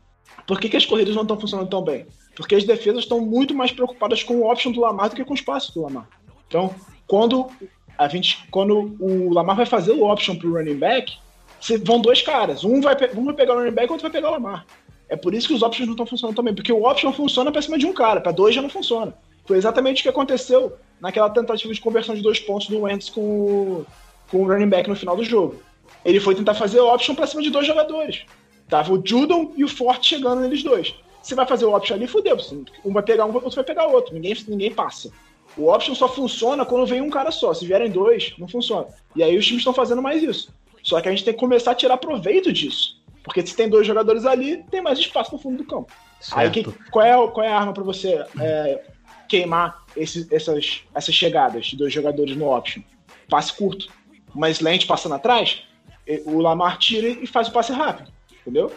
Por que, que as corridas não estão funcionando tão bem? Porque as defesas estão muito mais preocupadas com o option do Lamar do que com o espaço do Lamar. Então, quando a gente, quando o Lamar vai fazer o option para o running back, vão dois caras. Um vai, um vai pegar o running back, outro vai pegar o Lamar. É por isso que os options não estão funcionando também, porque o option funciona para cima de um cara, para dois já não funciona. Foi exatamente o que aconteceu naquela tentativa de conversão de dois pontos do Wentz com, com o running back no final do jogo. Ele foi tentar fazer option para cima de dois jogadores. Tava o Judon e o Forte chegando neles dois. Você vai fazer o option ali, fudeu. Um vai pegar um, outro vai pegar outro. Ninguém, ninguém passa. O option só funciona quando vem um cara só. Se vierem dois, não funciona. E aí os times estão fazendo mais isso. Só que a gente tem que começar a tirar proveito disso. Porque se tem dois jogadores ali, tem mais espaço no fundo do campo. Certo. Aí que, qual, é, qual é a arma para você é, queimar esse, essas, essas chegadas de dois jogadores no option? Passe curto. Uma slant passando atrás, o Lamar tira e faz o passe rápido. Entendeu?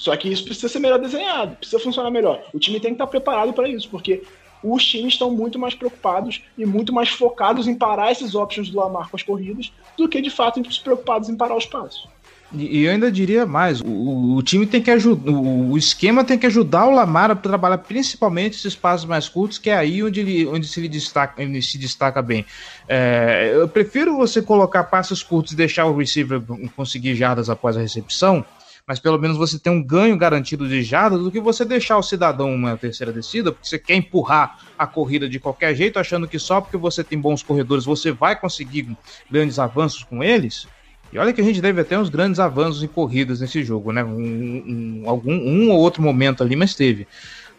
Só que isso precisa ser melhor desenhado, precisa funcionar melhor. O time tem que estar preparado para isso, porque os times estão muito mais preocupados e muito mais focados em parar esses options do Lamar com as corridas do que de fato preocupados em parar os passos. E eu ainda diria mais, o, o time tem que ajudar, o, o, esquema tem que ajudar o Lamar a trabalhar principalmente esses passos mais curtos, que é aí onde ele, onde se, ele destaca, ele se destaca bem. É, eu prefiro você colocar passos curtos e deixar o receiver conseguir jardas após a recepção, mas pelo menos você tem um ganho garantido de jardas do que você deixar o cidadão uma terceira descida, porque você quer empurrar a corrida de qualquer jeito, achando que só porque você tem bons corredores você vai conseguir grandes avanços com eles. E olha que a gente deve ter uns grandes avanços em corridas nesse jogo, né? Um, um, algum, um ou outro momento ali, mas teve.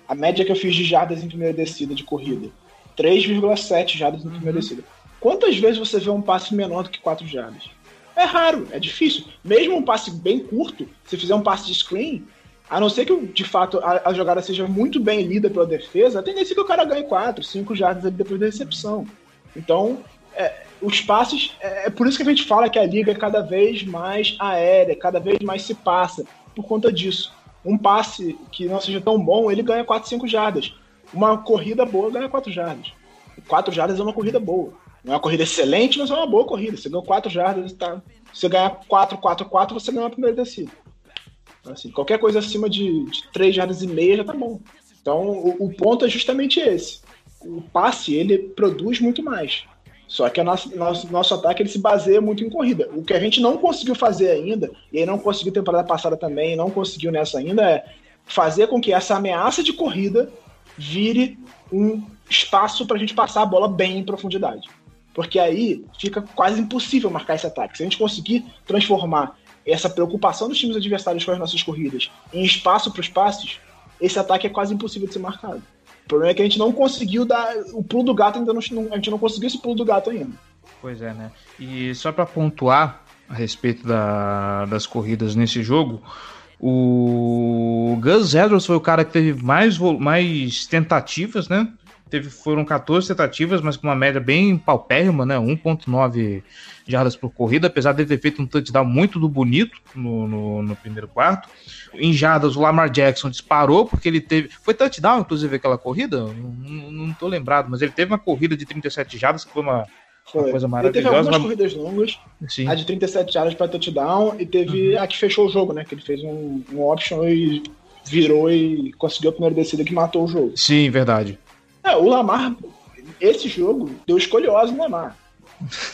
A média que eu fiz de jardas em primeira descida de corrida: 3,7 jardas na primeira uhum. descida. Quantas vezes você vê um passe menor do que 4 jardas? É raro, é difícil. Mesmo um passe bem curto, se fizer um passe de screen, a não ser que de fato a, a jogada seja muito bem lida pela defesa, a tendência é que o cara ganhe 4, 5 jardas depois da recepção. Então, é, os passes, é, é por isso que a gente fala que a liga é cada vez mais aérea, cada vez mais se passa, por conta disso. Um passe que não seja tão bom, ele ganha 4, 5 jardas. Uma corrida boa ganha 4 jardas. 4 jardas é uma corrida boa. Não é uma corrida excelente, mas é uma boa corrida. Você ganhou 4 jardas, tá? Você ganha 4, 4, 4, você ganha a primeira descida. Então, assim, qualquer coisa acima de, de 3 jardas e meia já tá bom. Então, o, o ponto é justamente esse. O passe, ele produz muito mais. Só que o nosso, nosso, nosso ataque ele se baseia muito em corrida. O que a gente não conseguiu fazer ainda, e aí não conseguiu temporada passada também, não conseguiu nessa ainda, é fazer com que essa ameaça de corrida vire um espaço para a gente passar a bola bem em profundidade. Porque aí fica quase impossível marcar esse ataque. Se a gente conseguir transformar essa preocupação dos times adversários com as nossas corridas em espaço para os passes, esse ataque é quase impossível de ser marcado. O problema é que a gente não conseguiu dar. O pulo do gato ainda não. A gente não conseguiu esse pulo do gato ainda. Pois é, né? E só para pontuar a respeito da, das corridas nesse jogo, o Gus Edwards foi o cara que teve mais, mais tentativas, né? Teve, foram 14 tentativas, mas com uma média bem paupérrima, né? 1.9 jardas por corrida, apesar de ter feito um touchdown muito do bonito no, no, no, primeiro quarto. Em jardas, o Lamar Jackson disparou, porque ele teve. Foi touchdown, inclusive, aquela corrida? Não, não, tô lembrado, mas ele teve uma corrida de 37 jardas, que foi uma, foi. Uma coisa maravilhosa. Ele teve algumas mas... corridas longas, Sim. a de 37 jardas para touchdown, e teve uhum. a que fechou o jogo, né? Que ele fez um, um option e virou e conseguiu a primeira descida que matou o jogo. Sim, verdade. É, o Lamar, esse jogo, deu escolhosa no Lamar.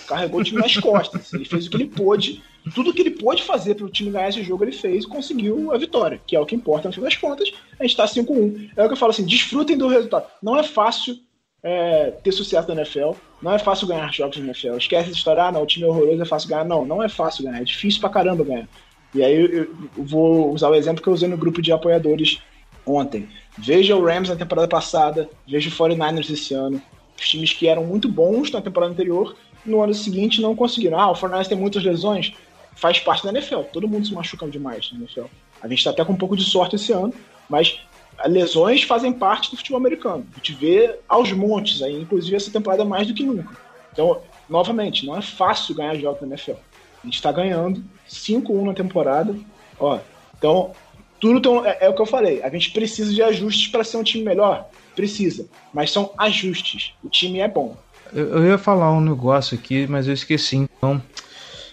Carregou o time nas costas. Ele fez o que ele pôde. Tudo que ele pôde fazer para o time ganhar esse jogo, ele fez e conseguiu a vitória, que é o que importa no fim das contas. A gente está 5-1. É o que eu falo assim: desfrutem do resultado. Não é fácil é, ter sucesso na NFL. Não é fácil ganhar jogos na NFL. Esquece essa história, ah, não, o time é horroroso, é fácil ganhar. Não, não é fácil ganhar. É difícil pra caramba ganhar. E aí eu, eu vou usar o exemplo que eu usei no grupo de apoiadores ontem. Veja o Rams na temporada passada, veja o 49ers esse ano. Os times que eram muito bons na temporada anterior, no ano seguinte não conseguiram. Ah, o 49ers tem muitas lesões. Faz parte da NFL. Todo mundo se machuca demais na NFL. A gente está até com um pouco de sorte esse ano, mas lesões fazem parte do futebol americano. A gente vê aos montes aí, inclusive essa temporada mais do que nunca. Então, novamente, não é fácil ganhar jogos na NFL. A gente está ganhando 5-1 na temporada. Ó, então, tudo tem, é, é, o que eu falei. A gente precisa de ajustes para ser um time melhor? Precisa. Mas são ajustes. O time é bom. Eu, eu ia falar um negócio aqui, mas eu esqueci. Então,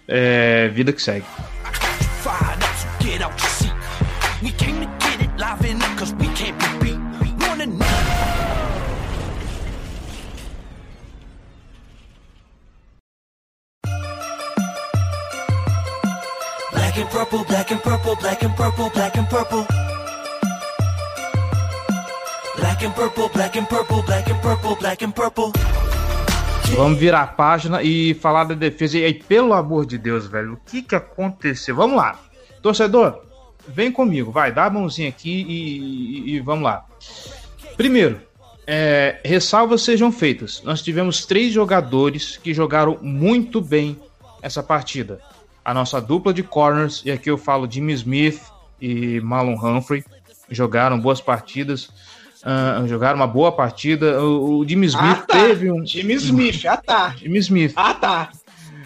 é, vida que segue. black purple, black and purple, black and purple, black and purple. Black and purple, black and purple, black and purple, black and purple. Vamos virar a página e falar da defesa. E aí, pelo amor de Deus, velho, o que que aconteceu? Vamos lá. Torcedor, vem comigo, vai, dá a mãozinha aqui e, e, e vamos lá. Primeiro, é, ressalvas sejam feitas. Nós tivemos três jogadores que jogaram muito bem essa partida a nossa dupla de corners, e aqui eu falo Jimmy Smith e Marlon Humphrey, jogaram boas partidas, uh, jogaram uma boa partida. O, o Jimmy Smith ah, tá. teve um. Jimmy Smith, ah tá. Jimmy Smith. Ah tá.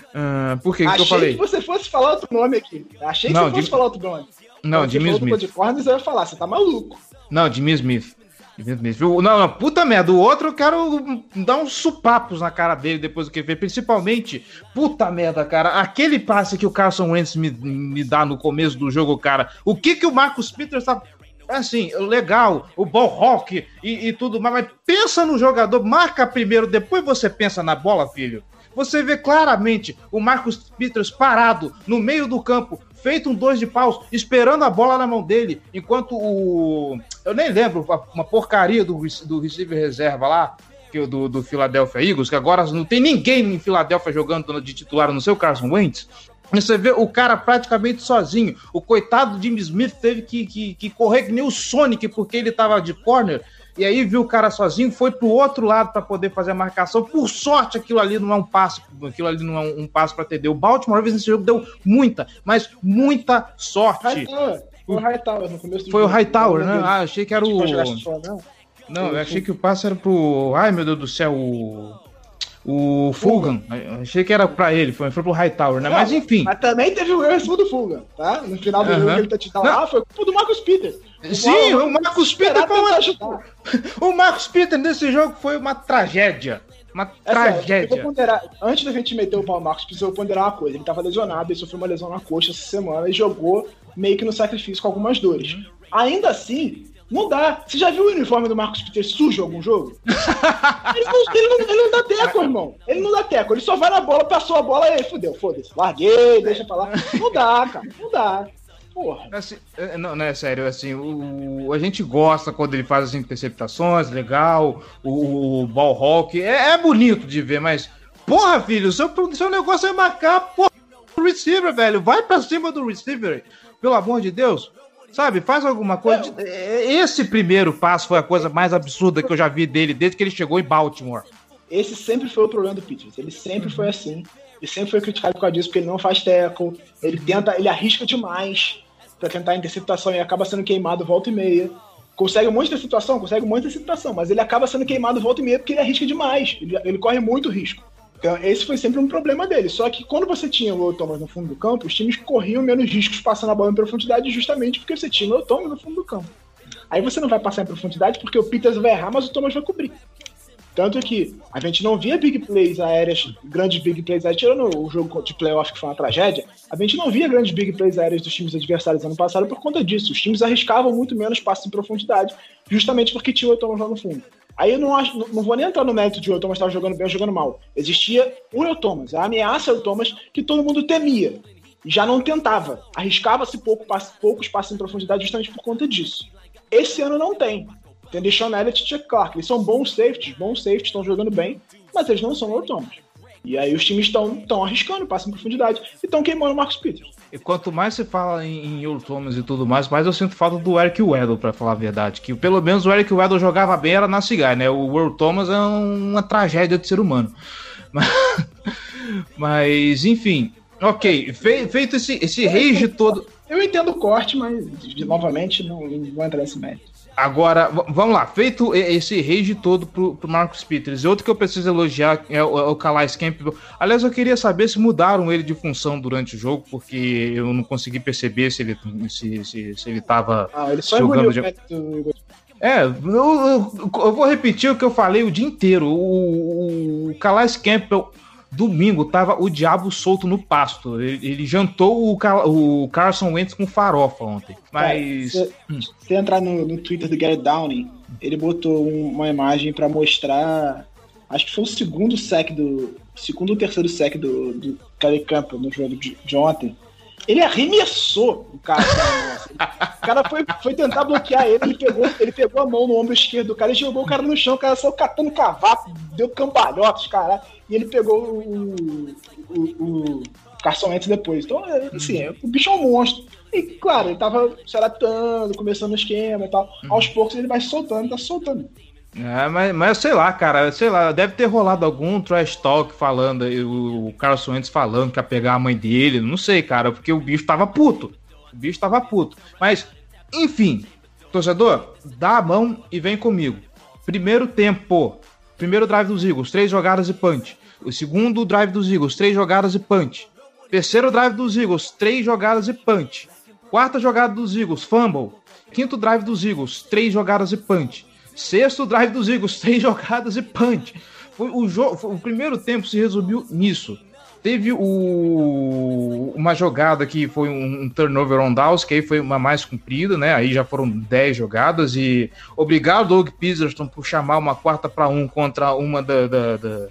Uh, por que, que eu falei? que você fosse falar outro nome aqui. Achei que não, você fosse falar outro nome. Não, Quando Jimmy Smith. de corners, eu ia falar, você tá maluco. Não, Jimmy Smith. Não, não, puta merda. O outro eu quero dar uns supapos na cara dele depois do que fez. Principalmente, puta merda, cara. Aquele passe que o Carson Wentz me, me dá no começo do jogo, cara. O que que o Marcus Peters tá. Assim, legal, o ball rock e, e tudo mais, mas pensa no jogador, marca primeiro, depois você pensa na bola, filho. Você vê claramente o Marcus Peters parado no meio do campo, feito um dois de paus, esperando a bola na mão dele, enquanto o. Eu nem lembro, uma porcaria do, do receiver reserva lá, que, do, do Philadelphia Eagles, que agora não tem ninguém em Filadélfia jogando de titular no seu Carson Wentz. Você vê o cara praticamente sozinho. O coitado Jimmy Smith teve que, que, que correr que nem o Sonic, porque ele estava de corner e aí viu o cara sozinho, foi pro outro lado para poder fazer a marcação. Por sorte, aquilo ali não é um passo, aquilo ali não é um, passo para atender. O Baltimore vezes nesse jogo deu muita, mas muita sorte. Hightower. Foi o Hightower no começo do Foi jogo. o Hightower, né? Ah, achei que era o. Não, eu achei que o passe era pro. Ai, meu Deus do céu, o. O Fulgan, achei que era pra ele, foi, foi pro Hightower, né? Não, mas enfim. Mas também teve o erro do Fulgan, tá? No final do jogo ele tá lá, foi culpa do Marcos Peters. Sim, o, Marcos Peter foi uma... O Marcos Peter nesse jogo foi uma tragédia. Uma é tragédia. Sério, ponderar... Antes da gente meter o pau Marcos, precisa ponderar uma coisa. Ele tava lesionado, ele sofreu uma lesão na coxa essa semana e jogou meio que no sacrifício com algumas dores. Uhum. Ainda assim, não dá. Você já viu o uniforme do Marcos Peter sujo em algum jogo? ele, não, ele, não, ele, não, dá teco, irmão. Ele não dá teco. Ele só vai na bola, passou a bola e fudeu, foda-se. Larguei, deixa pra lá. Não dá, cara. Não dá. Porra. Assim, é, não, não é sério, assim, o, a gente gosta quando ele faz as interceptações, legal, o, o ball hawk, é, é, bonito de ver, mas, porra, filho, seu, seu negócio é marcar, porra, o receiver, velho, vai pra cima do receiver, pelo amor de Deus. Sabe, faz alguma coisa. É. Esse primeiro passo foi a coisa mais absurda que eu já vi dele desde que ele chegou em Baltimore. Esse sempre foi o problema do Pittsburgh. Ele sempre foi assim. Ele sempre foi criticado por causa disso, porque ele não faz tackle, ele tenta, ele arrisca demais para tentar interceptação e acaba sendo queimado volta e meia. Consegue um monte de interceptação, consegue um monte de interceptação, mas ele acaba sendo queimado volta e meia porque ele arrisca demais. Ele, ele corre muito risco. Esse foi sempre um problema dele. Só que quando você tinha o Thomas no fundo do campo, os times corriam menos riscos passando a bola em profundidade justamente porque você tinha o Thomas no fundo do campo. Aí você não vai passar em profundidade porque o Peters vai errar, mas o Thomas vai cobrir. Tanto que a gente não via big plays aéreas, grandes big plays aéreas, tirando o jogo de playoff que foi uma tragédia, a gente não via grandes big plays aéreas dos times adversários ano passado por conta disso. Os times arriscavam muito menos passos em profundidade, justamente porque tinha o Thomas lá no fundo. Aí eu não, acho, não vou nem entrar no mérito de o Thomas estar jogando bem ou jogando mal. Existia o El Thomas, a ameaça El Thomas que todo mundo temia. Já não tentava. Arriscava-se pouco, poucos passos em profundidade justamente por conta disso. Esse ano não tem. Tem Deshaun Elliott e Chuck Clark. Eles são bons safeties, bons safeties, estão jogando bem, mas eles não são autônomos. E aí os times estão arriscando, passam em profundidade e estão queimando o Marcos Peters. E quanto mais se fala em, em Earl Thomas e tudo mais, mais eu sinto falta do Eric Weddle, para falar a verdade. Que pelo menos o Eric Weddle jogava bem, era na cigarra, né? O Earl Thomas é uma tragédia de ser humano. Mas, mas enfim, ok. Fe, feito esse, esse rage todo. Eu entendo o corte, mas novamente não, não vou entrar nesse mérito. Agora, vamos lá, feito esse rage todo pro, pro Marcus Peters, outro que eu preciso elogiar é o, é o Calais Campbell. Aliás, eu queria saber se mudaram ele de função durante o jogo, porque eu não consegui perceber se ele se, se, se ele tava ah, ele só jogando de... É, eu, eu, eu, vou repetir o que eu falei o dia inteiro. O, o Calais Campbell Domingo tava o diabo solto no pasto. Ele, ele jantou o, o Carson Wentz com farofa ontem. Mas. É, se, você entrar no, no Twitter do Gary Downing, ele botou um, uma imagem para mostrar. Acho que foi o segundo sec do. Segundo ou terceiro sec do, do Kelly Campbell no jogo de, de ontem. Ele arremessou o cara. o cara foi, foi tentar bloquear ele, ele pegou, ele pegou a mão no ombro esquerdo do cara e jogou o cara no chão. O cara saiu catando cavaco, deu cambalhotas, cara. E ele pegou o, o, o Carson Wentz depois. Então, é, assim, uhum. o bicho é um monstro. E, claro, ele tava se adaptando, começando o esquema e tal. Uhum. Aos poucos ele vai soltando, tá soltando. É, mas, mas sei lá, cara, sei lá, deve ter rolado algum trash talk falando, o Carlson Wentz falando que ia pegar a mãe dele, não sei, cara, porque o bicho tava puto. O bicho tava puto. Mas, enfim, torcedor, dá a mão e vem comigo. Primeiro tempo, primeiro drive dos Eagles, três jogadas e punch. O segundo drive dos Eagles, três jogadas e punch. Terceiro drive dos Eagles, três jogadas e punch. Quarta jogada dos Eagles, fumble. Quinto drive dos Eagles, três jogadas e punch. Sexto drive dos Eagles, três jogadas e punch. Foi o, o primeiro tempo se resumiu nisso. Teve o, uma jogada que foi um, um, turnover on downs, que aí foi uma mais comprida, né? Aí já foram 10 jogadas e obrigado Doug Peterson por chamar uma quarta para um contra uma, da, da, da,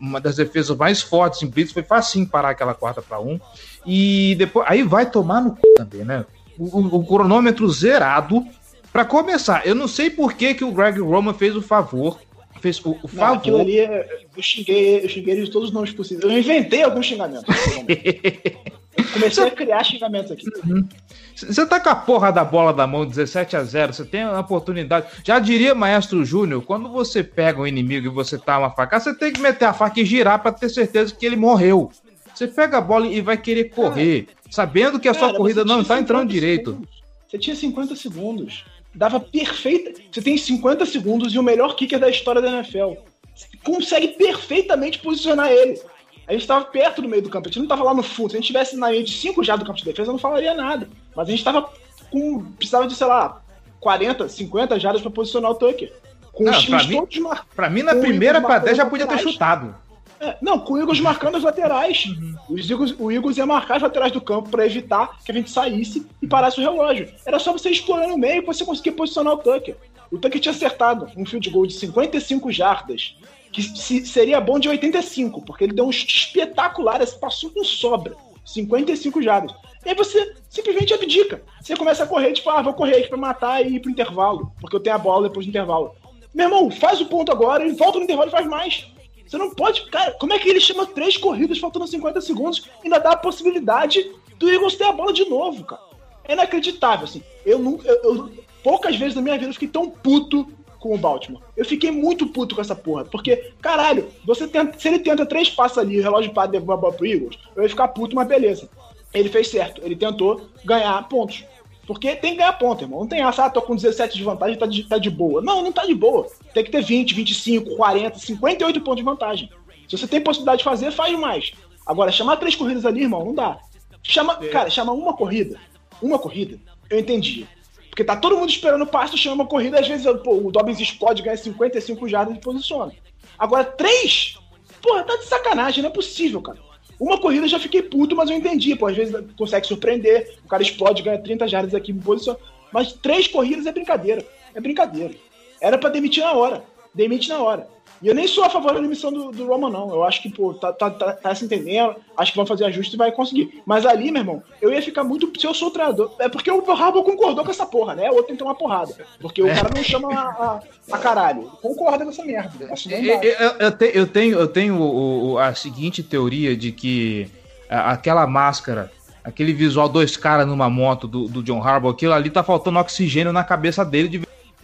uma das defesas mais fortes em blitz. Foi fácil parar aquela quarta para um. E depois aí vai tomar no cu também, né? O, o, o cronômetro zerado. Para começar, eu não sei por que, que o Greg Roman fez o favor fez o, o favor. aquilo ali, eu xinguei, eu xinguei de todos os nomes possíveis. Eu inventei alguns xingamentos. Comecei a criar xingamentos aqui. Uhum. Você tá com a porra da bola da mão 17 a 0, você tem a oportunidade. Já diria Maestro Júnior, quando você pega um inimigo e você tá uma faca, você tem que meter a faca e girar para ter certeza que ele morreu. Você pega a bola e vai querer correr, cara, sabendo que a sua corrida não tá entrando segundos. direito. Você tinha 50 segundos dava perfeita. Você tem 50 segundos e o melhor kicker da história da NFL. Você consegue perfeitamente posicionar ele. A gente estava perto do meio do campo, a gente não estava lá no fundo. Se a gente tivesse na linha de 5 já do campo de defesa, eu não falaria nada. Mas a gente estava com. precisava de, sei lá, 40, 50 jardas para posicionar o Tucker. Com não, os times mim, todos mar... Pra mim, na primeira para 10 já podia ter chutado. É, não, com o Eagles marcando as laterais. Uhum. Os Eagles, o Eagles ia marcar as laterais do campo para evitar que a gente saísse e parasse o relógio. Era só você explorar no meio e você conseguir posicionar o Tucker. O Tucker tinha acertado um field goal de 55 jardas, que se, seria bom de 85, porque ele deu um espetacular, passou com sobra. 55 jardas. E aí você simplesmente abdica. Você começa a correr, tipo, ah, vou correr aqui pra matar e ir pro intervalo, porque eu tenho a bola depois do intervalo. Meu irmão, faz o ponto agora e volta no intervalo e faz mais. Você não pode. Cara, como é que ele chama três corridas faltando 50 segundos e ainda dá a possibilidade do Eagles ter a bola de novo, cara? É inacreditável, assim. Eu nunca. Eu, eu, poucas vezes na minha vida eu fiquei tão puto com o Baltimore. Eu fiquei muito puto com essa porra. Porque, caralho, você tenta, se ele tenta três passos ali, o relógio para devolver a bola pro Eagles, eu ia ficar puto, mas beleza. Ele fez certo. Ele tentou ganhar pontos. Porque tem que ganhar ponto, irmão. Não tem essa, ah, tô com 17 de vantagem, tá de, tá de boa. Não, não tá de boa. Tem que ter 20, 25, 40, 58 pontos de vantagem. Se você tem possibilidade de fazer, faz mais. Agora, chamar três corridas ali, irmão, não dá. Chama, é. cara, chama uma corrida. Uma corrida, eu entendi. Porque tá todo mundo esperando o passe, chama uma corrida, às vezes pô, o Dobbins explode, ganha 55 jardas e posiciona. Agora, três? Porra, tá de sacanagem, não é possível, cara. Uma corrida já fiquei puto, mas eu entendi. Pô, às vezes consegue surpreender, o cara explode, ganha 30 jardas aqui em posição. Mas três corridas é brincadeira. É brincadeira. Era para demitir na hora. Demite na hora. E eu nem sou a favor da demissão do, do Roman, não. Eu acho que, pô, tá, tá, tá, tá, se entendendo, acho que vão fazer ajuste e vai conseguir. Mas ali, meu irmão, eu ia ficar muito. Se eu sou o treinador. É porque o Harbaugh concordou com essa porra, né? O outro tem que tomar porrada. Porque o cara não chama a, a, a caralho. Concorda com essa merda. Assim, eu, eu, eu, te, eu, tenho, eu tenho o, o, a seguinte teoria de que aquela máscara aquele visual dois caras numa moto do, do John Harbaugh, aquilo ali tá faltando oxigênio na cabeça dele de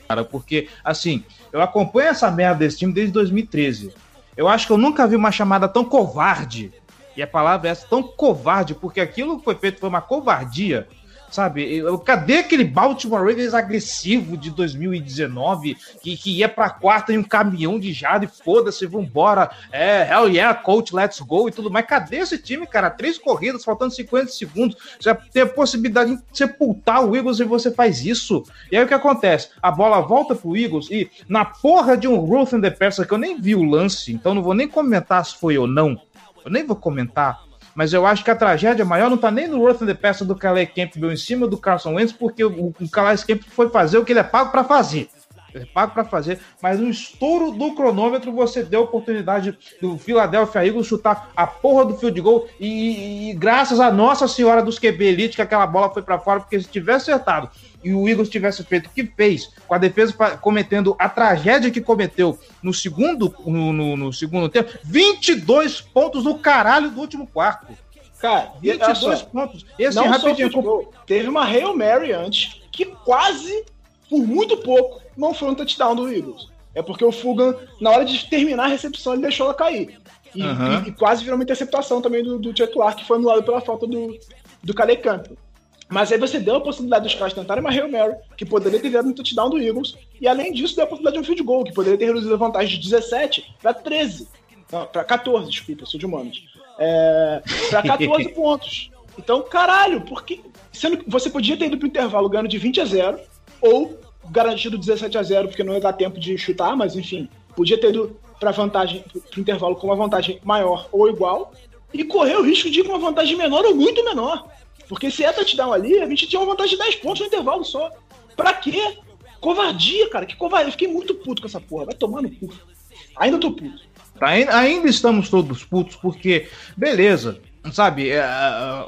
cara, porque assim, eu acompanho essa merda desse time desde 2013. Eu acho que eu nunca vi uma chamada tão covarde. E a palavra é essa, tão covarde, porque aquilo que foi feito foi uma covardia sabe? Cadê aquele Baltimore Ravens agressivo de 2019 que, que ia pra quarta em um caminhão de jarda e foda-se, vambora, é, hell yeah, coach, let's go e tudo mais. Cadê esse time, cara? Três corridas, faltando 50 segundos, já tem a possibilidade de sepultar o Eagles e você faz isso. E aí o que acontece? A bola volta pro Eagles e na porra de um Ruth and the Persa, que eu nem vi o lance, então não vou nem comentar se foi ou não, eu nem vou comentar, mas eu acho que a tragédia maior não tá nem no Worth the Peça do Calais Campbell em cima do Carson Wentz, porque o, o Calais Campbell foi fazer o que ele é pago para fazer. Ele é pago para fazer, mas no estouro do cronômetro você deu a oportunidade do Philadelphia Eagles chutar a porra do field goal e, e, e graças a Nossa Senhora dos QB Elite que aquela bola foi para fora, porque se tivesse acertado e o Eagles tivesse feito o que fez, com a defesa cometendo a tragédia que cometeu no segundo, no, no, no segundo tempo, 22 pontos no caralho do último quarto. Cara, 22 pontos. E assim, não rapidinho. Futebol, teve uma Hail Mary antes que quase, por muito pouco, não foi um touchdown do Eagles. É porque o Fugan, na hora de terminar a recepção, ele deixou ela cair. E, uhum. e, e quase virou uma interceptação também do, do Clark, que foi anulado pela falta do, do Campbell. Mas aí você deu a possibilidade dos caras tentarem uma Hail Mary, que poderia ter virado um touchdown do Eagles, e além disso deu a possibilidade de um field goal, que poderia ter reduzido a vantagem de 17 para 13. Não, para 14, desculpa, sou de humanos. É, para 14 pontos. Então, caralho, porque sendo que você podia ter ido pro intervalo ganhando de 20 a 0 ou garantido 17 a 0 porque não ia dar tempo de chutar, mas enfim, podia ter ido para vantagem, pro intervalo com uma vantagem maior ou igual, e correr o risco de ir com uma vantagem menor ou muito menor. Porque se é touchdown ali, a gente tinha uma vantagem de 10 pontos no intervalo só. Pra quê? Covardia, cara. Que covardia. Eu fiquei muito puto com essa porra. Vai tomar no cu. Ainda tô puto. Ainda, ainda estamos todos putos, porque, beleza, sabe, é, a,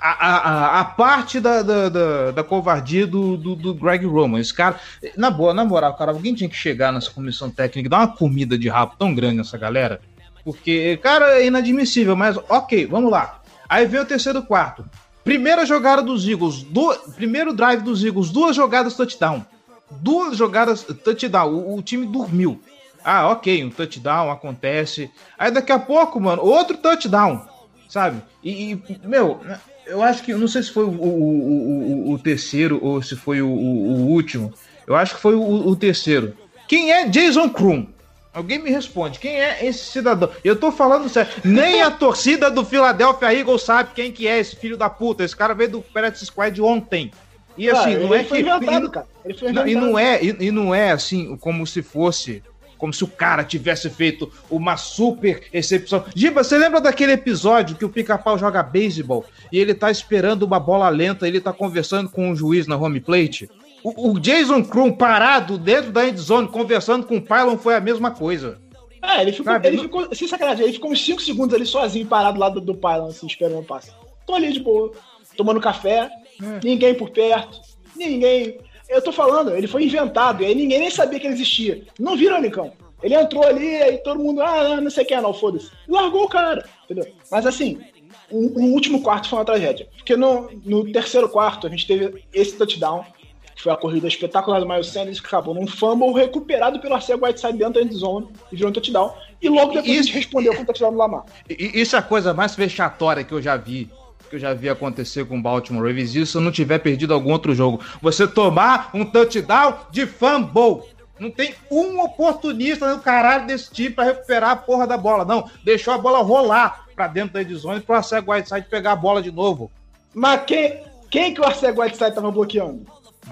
a, a, parte da, da, da, da covardia do, do, do, Greg Roman. Esse cara, na boa, na moral, cara, alguém tinha que chegar nessa comissão técnica e dar uma comida de rabo tão grande nessa galera. Porque, cara, é inadmissível, mas ok, vamos lá. Aí vem o terceiro quarto. Primeira jogada dos Eagles, do, primeiro drive dos Eagles, duas jogadas touchdown. Duas jogadas touchdown. O, o time dormiu. Ah, ok, um touchdown acontece. Aí daqui a pouco, mano, outro touchdown, sabe? E, e meu, eu acho que, não sei se foi o, o, o, o terceiro ou se foi o, último. Eu acho que foi o, terceiro. Quem é Jason Krum? Alguém me responde, quem é esse cidadão? Eu tô falando sério, nem a torcida do Philadelphia Eagles sabe quem que é esse filho da puta. Esse cara veio do Practice Squad ontem. E assim, não é que. Foi não, e não é, e, e não é assim, como se fosse como se o cara tivesse feito uma super recepção. Giba, você lembra daquele episódio que o pica-pau joga beisebol e ele tá esperando uma bola lenta, ele tá conversando com o juiz na home plate? O, o Jason Krum parado dentro da endzone conversando com o Pylon foi a mesma coisa. É, ele ficou, ele ficou, sem sacanagem, ele ficou uns 5 segundos ali sozinho, parado lá do, do Pylon, assim, esperando o passe. Tô ali de boa, tomando café, é. ninguém por perto, ninguém eu tô falando, ele foi inventado, e aí ninguém nem sabia que ele existia. Não viram campo. Ele entrou ali, aí todo mundo, ah, não sei quem é, não, foda-se. Largou o cara, entendeu? Mas assim, o, o, último quarto foi uma tragédia. Porque no, no terceiro quarto a gente teve esse touchdown, que foi a corrida espetacular do Miles Sanders, que acabou num fumble recuperado pelo Arcego Whiteside dentro da endzone e virou um touchdown. E logo depois isso, respondeu com o touchdown do Lamar. Isso é a coisa mais vexatória que eu já vi que eu já vi acontecer com o Baltimore Ravens, isso se eu não tiver perdido algum outro jogo. Você tomar um touchdown de fumble. Não tem um oportunista no caralho desse time para recuperar a porra da bola. Não, deixou a bola rolar para dentro da endzone para o Arcego Whiteside pegar a bola de novo. Mas quem, quem que o Arcego Whiteside tava bloqueando?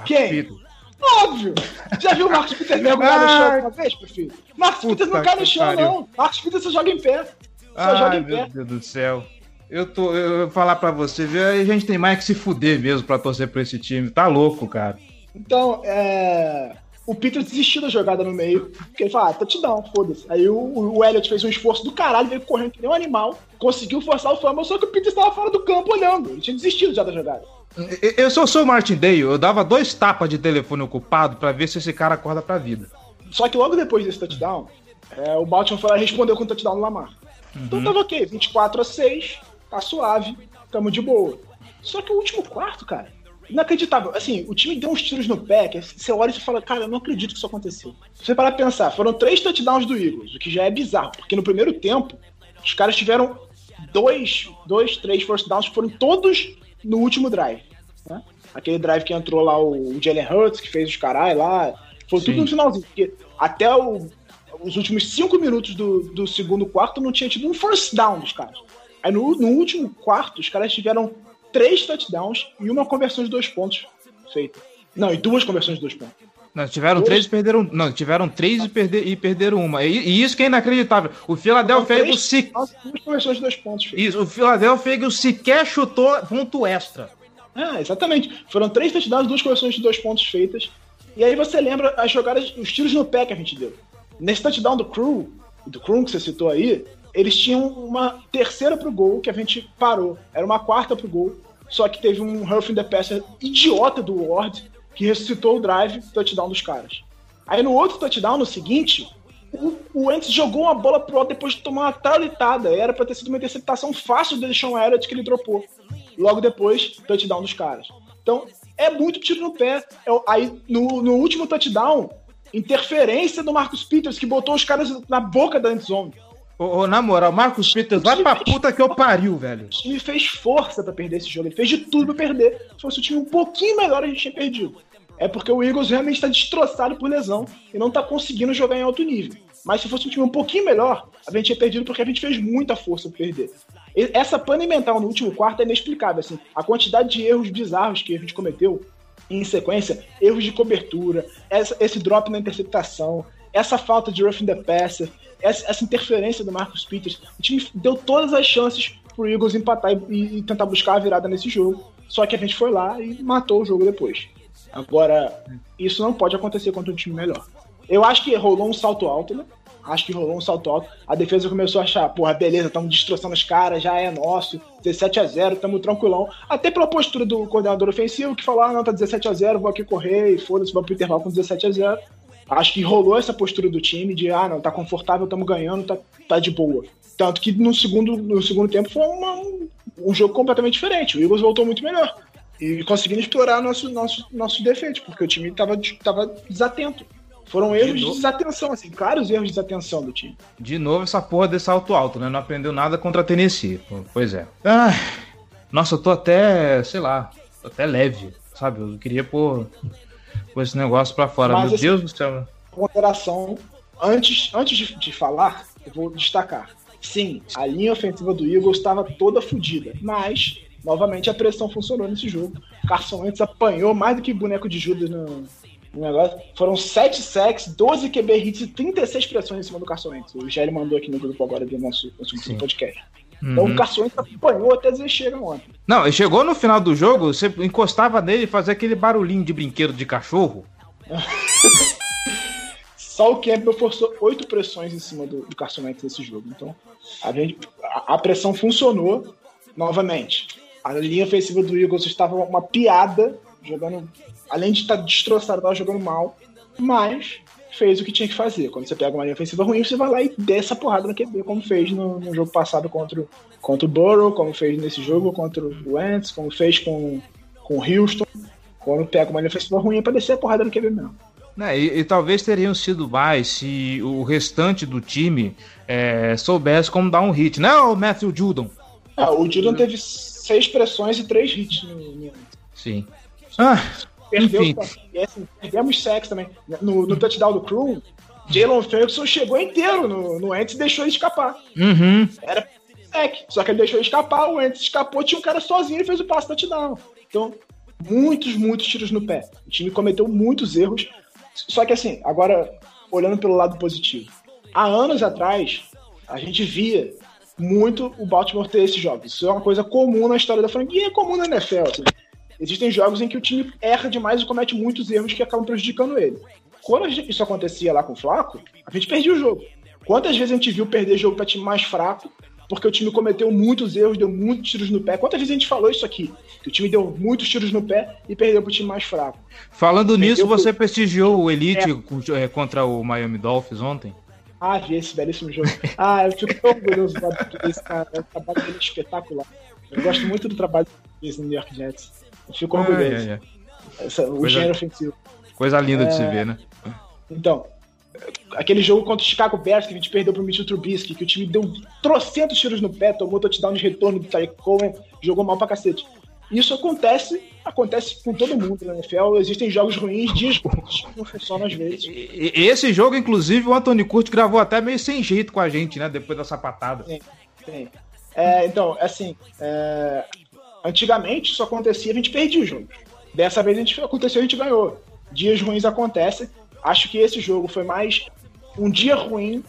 Quem? Peters. Óbvio! Já viu o Marcos Peters mergulhar no chão uma vez, meu filho? Marcos Peters não cai no chão, pariu. não. Marcos Peters só joga em pé. Só Ai, joga em meu pé. Meu Deus do céu. Eu tô, eu vou falar para você, viu? A gente tem mais que se fuder mesmo para torcer pra esse time. Tá louco, cara. Então, é. O Peter desistiu da jogada no meio, porque ele falou, ah, touchdown, foda-se. Aí o, o Elliot fez um esforço do caralho, veio correndo que nem um animal, conseguiu forçar o fumble, só que o Peter estava fora do campo olhando. Ele tinha desistido já da jogada. Eu sou, sou o Martin Day, eu dava dois tapas de telefone ocupado para ver se esse cara acorda pra vida. Só que logo depois desse touchdown, é, o Baltimore foi lá e respondeu com o touchdown no Lamar. Então uhum. Então tava ok, 24 a 6, tá suave, tamo de boa. Só que o último quarto, cara, inacreditável. Assim, o time deu uns tiros no pé, que você olha e fala, cara, eu não acredito que isso aconteceu. Se você parar pra pensar, foram três touchdowns do Eagles, o que já é bizarro, porque no primeiro tempo, os caras tiveram dois, dois, três first downs que foram todos no último drive. Né? Aquele drive que entrou lá o Jalen Hurts, que fez os carai lá, foi Sim. tudo no finalzinho, porque até o, os últimos cinco minutos do, do segundo quarto não tinha tido um first down dos caras. Aí no, no último quarto, os caras tiveram três touchdowns e uma conversão de dois pontos feita. Não, e duas conversões de dois pontos. Não, tiveram dois... três e perderam. Não, tiveram três e, perder, e perderam uma. E, e, isso que é inacreditável. O Philadelphia Eagles se... Duas conversões de dois pontos. Isso, o Philadelphia Eagles sequer chutou ponto extra. Ah, exatamente. Foram três touchdowns, duas conversões de dois pontos feitas. E aí você lembra as jogadas, os tiros no pé que a gente deu. Nesse touchdown do Crew, do Crew que você citou aí, eles tinham uma terceira pro gol que a gente parou. Era uma quarta pro gol. Só que teve um Huffing the Passer idiota do Ward que ressuscitou o drive touchdown dos caras. Aí no outro touchdown, no seguinte, o, o jogou uma bola pro alto depois de tomar uma traulitada. Era pra ter sido uma interceptação fácil do Sean Elliott que ele dropou. Logo depois, touchdown dos caras. Então, é muito tiro no pé. É aí, no, no último touchdown, interferência do Marcus Peters, que botou os caras na boca da endzone. Ô, ô, na moral, Marcos Peters, vai pra puta que eu pariu, velho. O time fez força para perder esse jogo. Ele fez de tudo pra perder. Se fosse o time um pouquinho melhor, a gente tinha perdido. É porque o Eagles realmente está destroçado por lesão e não tá conseguindo jogar em alto nível. Mas se fosse um time um pouquinho melhor, a gente tinha perdido porque a gente fez muita força pra perder. Essa pane mental no último quarto é inexplicável. Assim, a quantidade de erros bizarros que a gente cometeu em sequência, erros de cobertura, essa, esse drop na interceptação, essa falta de roughing the passer, essa, essa, interferência do Marcus Peters. O time deu todas as chances pro Eagles empatar e, e, tentar buscar a virada nesse jogo. Só que a gente foi lá e matou o jogo depois. Agora, isso não pode acontecer contra um time melhor. Eu acho que rolou um salto alto, né? Acho que rolou um salto alto. A defesa começou a achar, porra, beleza, estamos destroçando os caras, já é nosso, 17 a 0 estamos tranquilão. Até pela postura do coordenador ofensivo, que falou, ah, não, tá 17 a 0 vou aqui correr e foda-se, vou pro intervalo com 17 a 0 Acho que rolou essa postura do time de, ah, não, tá confortável, estamos ganhando, tá, tá de boa. Tanto que no segundo, no segundo tempo foi uma, um jogo completamente diferente. O Eagles voltou muito melhor. E conseguindo explorar nosso, nosso, nosso defeito, porque o time tava, tava desatento. Foram erros de, de desatenção, assim, claros erros de desatenção do time. De novo, essa porra desse salto alto, né? Não aprendeu nada contra a Tennessee. Pois é. Ah, nossa, eu tô até, sei lá, até leve, sabe? Eu queria pôr, pôr esse negócio pra fora. Mas, Meu assim, Deus do céu. Ponderação. Antes, antes de, de falar, eu vou destacar. Sim, a linha ofensiva do Eagles estava toda fodida, mas novamente a pressão funcionou nesse jogo. Carson Wentz apanhou mais do que boneco de Judas no, negócio. Foram 7 sacks, 12 QB hits e 36 pressões em cima do Carson Wentz. O Jerry mandou aqui no grupo agora do nosso, nosso podcast. Uhum. Então o Carson Wentz apanhou até dizer chega ontem. Não, ele chegou no final do jogo, você encostava nele e fazia aquele barulhinho de brinquedo de cachorro. Só o Campbell forçou oito pressões em cima do, do Carson Wentz nesse jogo. Então, a, gente, a, a pressão funcionou novamente. A linha ofensiva do Eagles estava uma piada, jogando além de estar destroçado, estava jogando mal, mas fez o que tinha que fazer. Quando você pega uma linha ofensiva ruim, você vai lá e desce a porrada no QB, como fez no, no jogo passado contra, contra o Burrow, como fez nesse jogo contra o Wentz, como fez com, com o Houston. Quando pega uma linha ofensiva ruim, é para descer a porrada no QB mesmo. É, e, e, talvez teriam sido mais se o restante do time é, soubesse como dar um hit, né, o Matthew Judon? Ah, o Judon teve seis pressões e três hits no... Sim. Ah, Perdeu, e, assim, perdemos sexo também. No, no touchdown do Crew, Jalen Ferguson chegou inteiro no, no Ents e deixou ele escapar. Uhum. Era sec, só que ele deixou ele escapar, o Ents escapou, tinha um cara sozinho e fez o passe touchdown. Então, muitos, muitos tiros no pé. O time cometeu muitos erros. Só que assim, agora, olhando pelo lado positivo. Há anos atrás, a gente via muito o Baltimore ter esses jogos. Isso é uma coisa comum na história da franquia é comum na NFL. Assim. Existem jogos em que o time erra demais e comete muitos erros que acabam prejudicando ele. Quando isso acontecia lá com o Flaco, a gente perdia o jogo. Quantas vezes a gente viu perder jogo para time mais fraco, porque o time cometeu muitos erros, deu muitos tiros no pé? Quantas vezes a gente falou isso aqui? Que o time deu muitos tiros no pé e perdeu para o time mais fraco. Falando perdeu nisso, você pro... prestigiou o Elite é. contra o Miami Dolphins ontem? Ah, vi esse belíssimo jogo. Ah, eu fico tão orgulhoso desse cara. O trabalho dele é espetacular. Eu gosto muito do trabalho no New York Jets. Fico orgulhoso. É, é, Essa, o coisa, ofensivo. Coisa linda de se é. ver, né? Então, aquele jogo contra o Chicago Bears que a gente perdeu pro Mitchell Trubisky, que o time deu trocentos tiros no pé, tomou touchdown de retorno do Tyreek Cohen, jogou mal pra cacete. Isso acontece, acontece com todo mundo na NFL. Existem jogos ruins, dias ruins, não funcionam às vezes. Esse jogo, inclusive, o Anthony Curti gravou até meio sem jeito com a gente, né? Depois da sapatada. Sim, sim. É, então, assim, é, Antigamente isso acontecia, a gente perdia o jogo. Dessa vez a gente, aconteceu, a gente ganhou. Dias ruins acontecem. Acho que esse jogo foi mais um dia ruim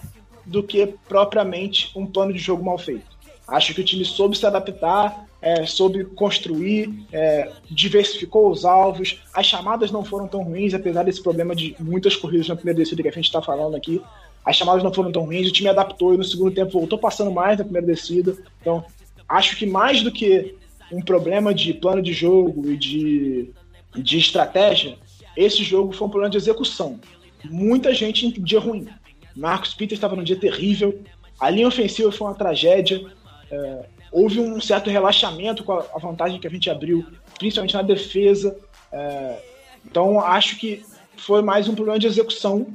do que propriamente um plano de jogo mal feito. Acho que o time soube se adaptar, é, soube construir, é, diversificou os alvos. As chamadas não foram tão ruins, apesar desse problema de muitas corridas na primeira descida que a gente está falando aqui. As chamadas não foram tão ruins, o time adaptou e no segundo tempo voltou passando mais na primeira descida. Então, acho que mais do que um problema de plano de jogo e de, de estratégia, esse jogo foi um problema de execução. Muita gente em dia ruim. Marcos Peters estava num dia terrível, a linha ofensiva foi uma tragédia. É, houve um certo relaxamento com a, vantagem que a gente abriu, principalmente na defesa. É, então, acho que foi mais um problema de execução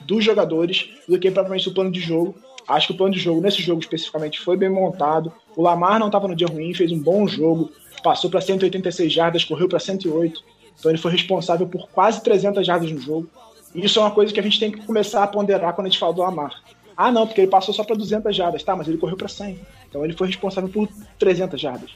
dos jogadores do que propriamente o plano de jogo. Acho que o plano de jogo, nesse jogo especificamente, foi bem montado. O Lamar não estava no dia ruim, fez um bom jogo, passou para 186 jardas, correu para 108. Então ele foi responsável por quase 300 jardas no jogo. E isso é uma coisa que a gente tem que começar a ponderar quando a gente fala do Lamar. Ah, não, porque ele passou só para 200 jardas, tá, mas ele correu para 100. Então ele foi responsável por 300 jardas.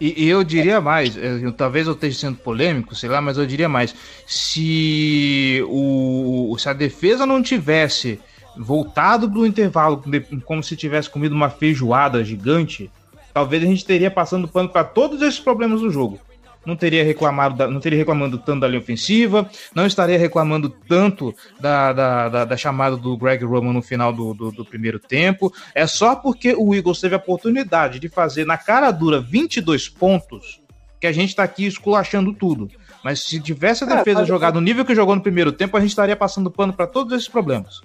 E, e, eu diria mais, eu, talvez eu esteja sendo polêmico, sei lá, mas eu diria mais. Se, o, se a defesa não tivesse voltado do intervalo como se tivesse comido uma feijoada gigante, talvez a gente teria passando pano para todos esses problemas do jogo não teria reclamado, da, não teria reclamando tanto da linha ofensiva, não estaria reclamando tanto da, da, da, da chamada do Greg Roman no final do, do, do, primeiro tempo. É só porque o Eagles teve a oportunidade de fazer na cara dura 22 pontos que a gente está aqui esculachando tudo. Mas se tivesse a é, defesa é, jogado no nível que jogou no primeiro tempo, a gente estaria passando pano para todos esses problemas.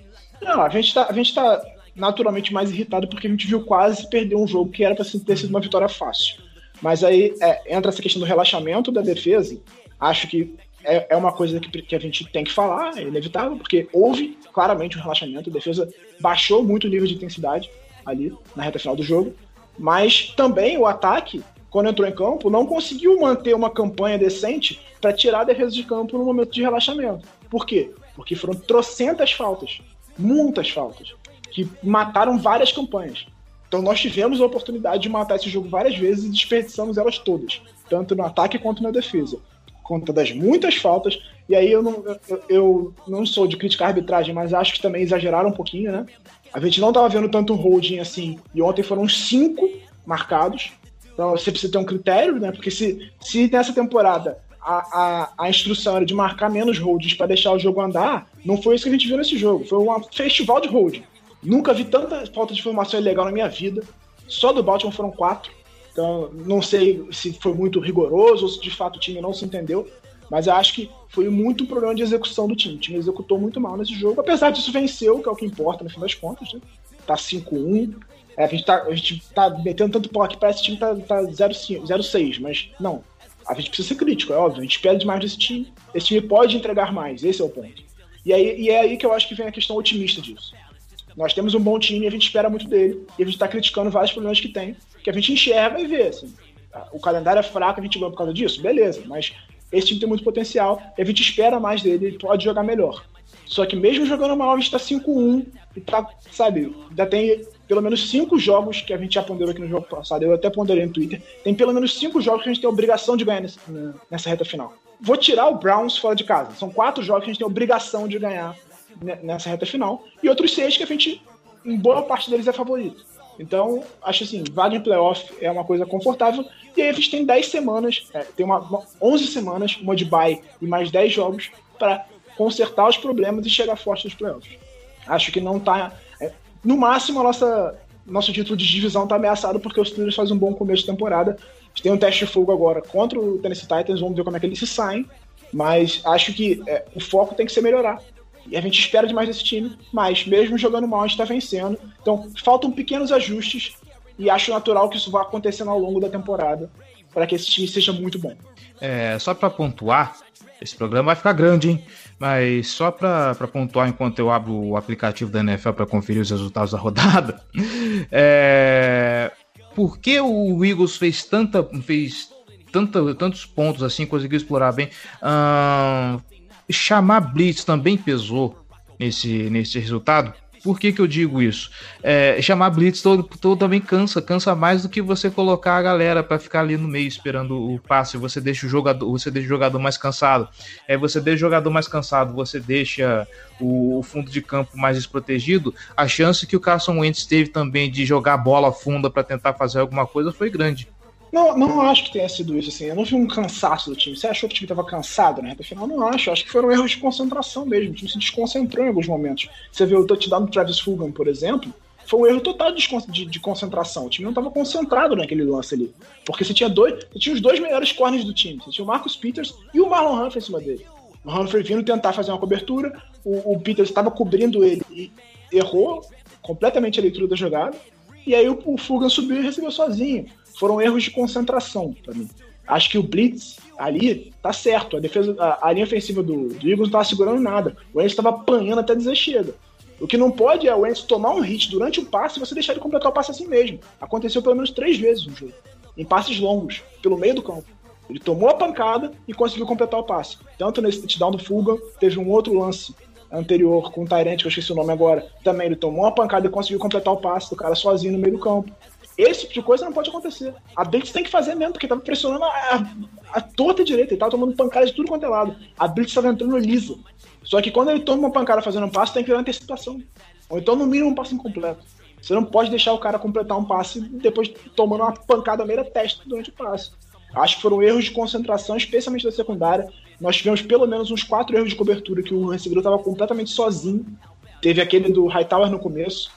Não, a gente está tá naturalmente mais irritado porque a gente viu quase perder um jogo que era para ter sido uma vitória fácil. Mas aí é, entra essa questão do relaxamento da defesa. Acho que é, é uma coisa que, que, a gente tem que falar, é inevitável, porque houve claramente um relaxamento. A defesa baixou muito o nível de intensidade ali na reta final do jogo. Mas também o ataque, quando entrou em campo, não conseguiu manter uma campanha decente para tirar a defesa de campo no momento de relaxamento. Por quê? Porque foram trocentas faltas, muitas faltas, que mataram várias campanhas. Então nós tivemos a oportunidade de matar esse jogo várias vezes e desperdiçamos elas todas, tanto no ataque quanto na defesa. Conta das muitas faltas, e aí eu não, eu, eu não sou de criticar a arbitragem, mas acho que também exageraram um pouquinho, né? A gente não estava vendo tanto holding assim, e ontem foram cinco marcados. Então você precisa ter um critério, né? Porque se, se nessa temporada a, a, a instrução era de marcar menos holdings para deixar o jogo andar, não foi isso que a gente viu nesse jogo. Foi um festival de holding. Nunca vi tanta falta de informação ilegal na minha vida. Só do Baltimore foram quatro. Então, não sei se foi muito rigoroso ou se de fato o time não se entendeu. Mas eu acho que foi muito um problema de execução do time. O time executou muito mal nesse jogo. Apesar disso, venceu, que é o que importa no fim das contas. Né? Tá 5-1. É, a, gente tá, a gente tá metendo tanto pau aqui, parece que o time tá, tá 0-6. Mas não. A gente precisa ser crítico, é óbvio. A gente espera demais desse time. Esse time pode entregar mais. Esse é o ponto. E, aí, e é aí que eu acho que vem a questão otimista disso. Nós temos um bom time, a gente espera muito dele, e a gente está criticando vários problemas que tem, que a gente enxerga e vê. Assim. O calendário é fraco, a gente ganhou por causa disso? Beleza, mas esse time tem muito potencial, a gente espera mais dele, ele pode jogar melhor. Só que mesmo jogando mal, a gente tá 5-1 e tá, sabe, ainda tem pelo menos cinco jogos que a gente já ponderou aqui no jogo passado, eu até ponderei no Twitter, tem pelo menos cinco jogos que a gente tem obrigação de ganhar nessa, nessa reta final. Vou tirar o Browns fora de casa. São quatro jogos que a gente tem obrigação de ganhar nessa reta final, e outros seis que a gente, em boa parte deles, é favorito. Então, acho assim, vaga em playoff é uma coisa confortável. E aí a gente tem 10 semanas, é, tem uma, uma 11 semanas, uma de bye e mais 10 jogos para consertar os problemas e chegar forte nos playoffs. Acho que não tá. No máximo, a nossa, nosso título de divisão está ameaçado porque os Steelers fazem um bom começo de temporada. Tem um teste de fogo agora contra o Tennessee Titans, vamos ver como é que eles se saem. Mas acho que é, o foco tem que ser melhorar. E a gente espera demais desse time, mas mesmo jogando mal, a gente está vencendo. Então, faltam pequenos ajustes e acho natural que isso vá acontecendo ao longo da temporada para que esse time seja muito bom. É, só para pontuar, esse programa vai ficar grande, hein? Mas só para pontuar enquanto eu abro o aplicativo da NFL para conferir os resultados da rodada, é, por que o Eagles fez tanta fez tanta, tantos pontos assim, conseguiu explorar bem? chamar blitz também pesou nesse, nesse resultado. Por que, que eu digo isso? É, chamar blitz todo, todo também cansa, cansa mais do que você colocar a galera para ficar ali no meio esperando o passe. Você deixa o jogador, você deixa o jogador mais cansado. É, você deixa o jogador mais cansado, você deixa o, o fundo de campo mais desprotegido. A chance que o Carson Wentz teve também de jogar bola funda para tentar fazer alguma coisa foi grande. Não, não acho que tenha sido isso, assim. Eu não vi um cansaço do time. Você achou que o time estava cansado na reta final? Não acho. Acho que foram erros de concentração mesmo. O time se desconcentrou em alguns momentos. Você vê o touchdown do Travis Fulgham, por exemplo, foi um erro total de, de, de concentração. O time não estava concentrado naquele lance ali. Porque você tinha dois. Você tinha os dois melhores corners do time. Você tinha o Marcus Peters e o Marlon Humphrey em cima dele. O Humphrey vindo tentar fazer uma cobertura, o, o Peters estava cobrindo ele e errou completamente a leitura da jogada. E aí o, o Fulgham subiu e recebeu sozinho foram erros de concentração para mim. Acho que o Blitz ali tá certo. A defesa, a, a linha ofensiva do, do Eagles não tava segurando nada. O Wentz estava apanhando até dizer chega. O que não pode é o Wentz tomar um hit durante o passe e você deixar ele completar o passe assim mesmo. Aconteceu pelo menos três vezes no jogo. Em passes longos, pelo meio do campo. Ele tomou a pancada e conseguiu completar o passe. Tanto nesse touchdown do Fuga, teve um outro lance anterior com o Tyrant, que eu esqueci o nome agora. Também ele tomou a pancada e conseguiu completar o passe do cara sozinho no meio do campo. Esse tipo de coisa não pode acontecer. A Blitz tem que fazer mesmo, porque tava pressionando a, a, a torta direita, ele tava tomando pancada de tudo quanto é lado. A Blitz tava entrando lisa. Só que quando ele toma uma pancada fazendo um passe, tem que ter antecipação. Ou então, no mínimo, um passe incompleto. Você não pode deixar o cara completar um passe depois tomando uma pancada meia testa durante o passe. Acho que foram erros de concentração, especialmente da secundária. Nós tivemos pelo menos uns quatro erros de cobertura que o recebedor estava completamente sozinho. Teve aquele do Hightower no começo,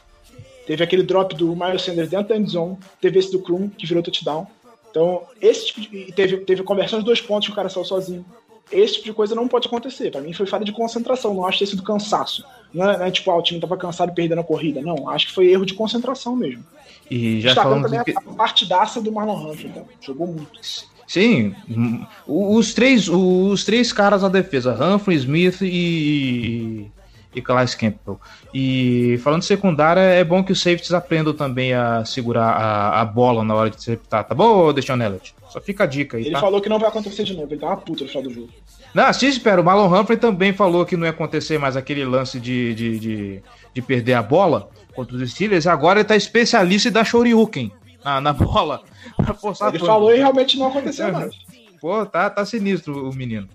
teve aquele drop do Miles Sanders dentro da endzone, teve esse do Krum, que virou touchdown. Então, esse tipo de. Teve, teve conversão de dois pontos que o cara saiu sozinho. Esse tipo de coisa não pode acontecer. Para mim foi falha de concentração, não acho ter sido cansaço. Não é, não é tipo, ah, o time tava cansado e perdendo a corrida. Não, acho que foi erro de concentração mesmo. E já falamos também que... a partidaça do Marlon Humphrey, então. jogou muito. Sim, os três, os três caras da defesa, Humphrey, Smith e, e Calais Campbell. E falando de secundária, é bom que os safeties aprendam também a segurar a, a bola na hora de interceptar, tá bom, Deixa Elliott? Só fica a dica aí, Ele tá? falou que não vai acontecer de novo, ele tá uma puta no final do jogo. Não, sim, espera. O Marlon Humphrey também falou que não ia acontecer mais aquele lance de, de, de, de perder a bola contra os Steelers. Agora ele tá especialista em dar shoryuken na, na bola. Ele falou e realmente não aconteceu mais. Pô, tá, tá sinistro o menino.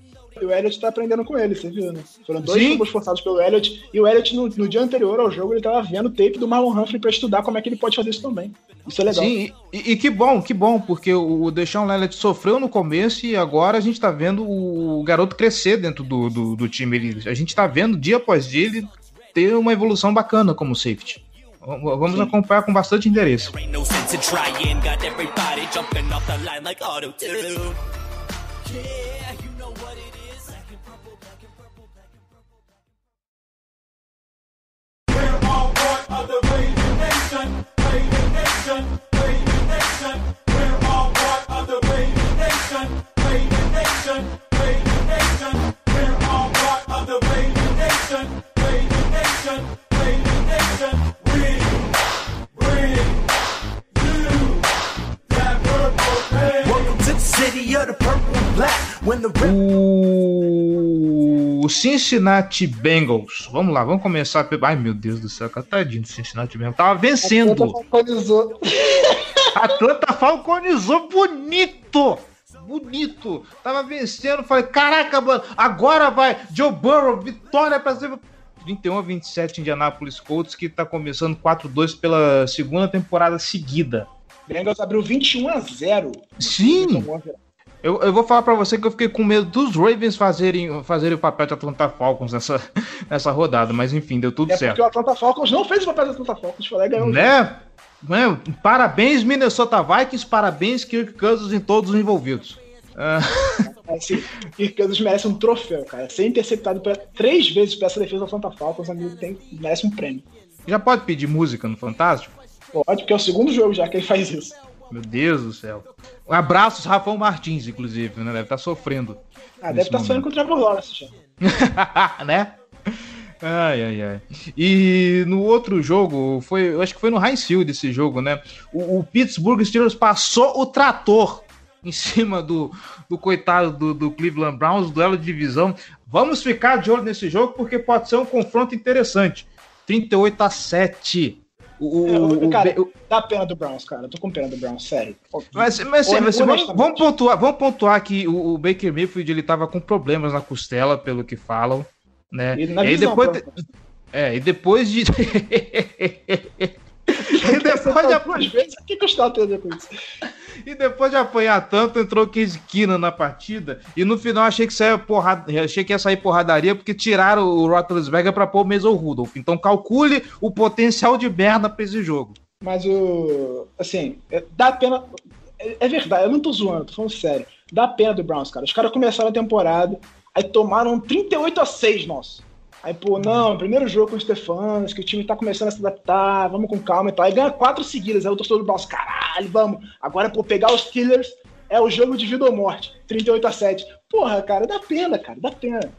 E o Elliott tá aprendendo com ele, você viu, né? Foram dois Sim. fumbles forçados pelo Elliott. E o Elliott, no, no dia anterior ao jogo, ele tava vendo o tape do Marlon Humphrey pra estudar como é que ele pode fazer isso também. Isso é legal. Sim, e, e que bom, que bom, porque o Deshaun Elliott sofreu no começo e agora a gente tá vendo o garoto crescer dentro do, do, do time. Ele, a gente tá vendo dia após dia ele ter uma evolução bacana como safety. Vamos acompanhar com bastante interesse. Welcome to the city of the purple and black. When O Cincinnati Bengals. Vamos lá, vamos começar. Ai, meu Deus do céu, tadinho do Cincinnati Bengals. Tava vencendo. Falconizou. Atlanta falconizou bonito! Bonito! Tava vencendo, falei, caraca, mano, agora vai! Joe Burrow, vitória pra cima. 31 a 27 Indianapolis Colts, que tá começando 4-2 pela segunda temporada seguida. Bengals abriu 21 a 0. Sim! Eu, eu vou falar pra você que eu fiquei com medo dos Ravens fazerem, fazerem o papel de Atlanta Falcons nessa, nessa rodada, mas enfim, deu tudo É certo. porque o Atlanta Falcons não fez o papel do Atlanta Falcons, foi lá e ganhou. Né? Né? Parabéns, Minnesota Vikings, parabéns, Kirk Cousins em todos os envolvidos. Assim, Kirk Cousins merece um troféu, cara. Ser interceptado pra, três vezes pra essa defesa do Atlanta Falcons, amigo, tem, merece um prêmio. já pode pedir música no Fantástico? Pode, porque é o segundo jogo já que ele faz isso. Meu Deus do céu. Um abraço, Rafão Martins, inclusive, né? Deve estar sofrendo. Ah, deve estar sonhando com o Trevor Lawrence já. né? Ai, ai, ai. E no outro jogo, foi, eu acho que foi no Heinz Field esse jogo, né? O, o Pittsburgh Steelers passou o trator em cima do, do coitado do, do Cleveland Browns, duelo de divisão. Vamos ficar de olho nesse jogo porque pode ser um confronto interessante. 38 a 7. O, É, o- o- cara, o- dá pena do Browns, cara. Eu tô com pena do Browns, sério. mas, mas, mas vamos, vamos pontuar, vamos pontuar que o, o Baker Mayfield ele tava com problemas na costela, pelo que falam, né? E na aí visão, depois, é, e depois de e depois de, duas vezes, o que custou ter a ver com isso? e depois de apanhar tanto, entrou o Case Keenum na partida e no final achei que saia porrada, achei que ia sair porradaria porque tiraram o Roethlisberger para pôr o Mason Rudolph. Então calcule o potencial de merda para esse jogo. Mas o. Assim, é- dá pena. É, é verdade, eu não tô zoando, tô falando sério. Dá pena do Browns, cara. Os caras começaram a temporada, aí tomaram um 38 a 6 nosso. Aí, pô, não, primeiro jogo com o Stefanos, que o time tá começando a se adaptar, vamos com calma e tal. Aí ganha quatro seguidas, aí o torcedor do Browns, caralho, vamos. Agora, pô, pegar os Killers é o jogo de vida ou morte. 38 a 7. Porra, cara, dá pena, cara, dá pena.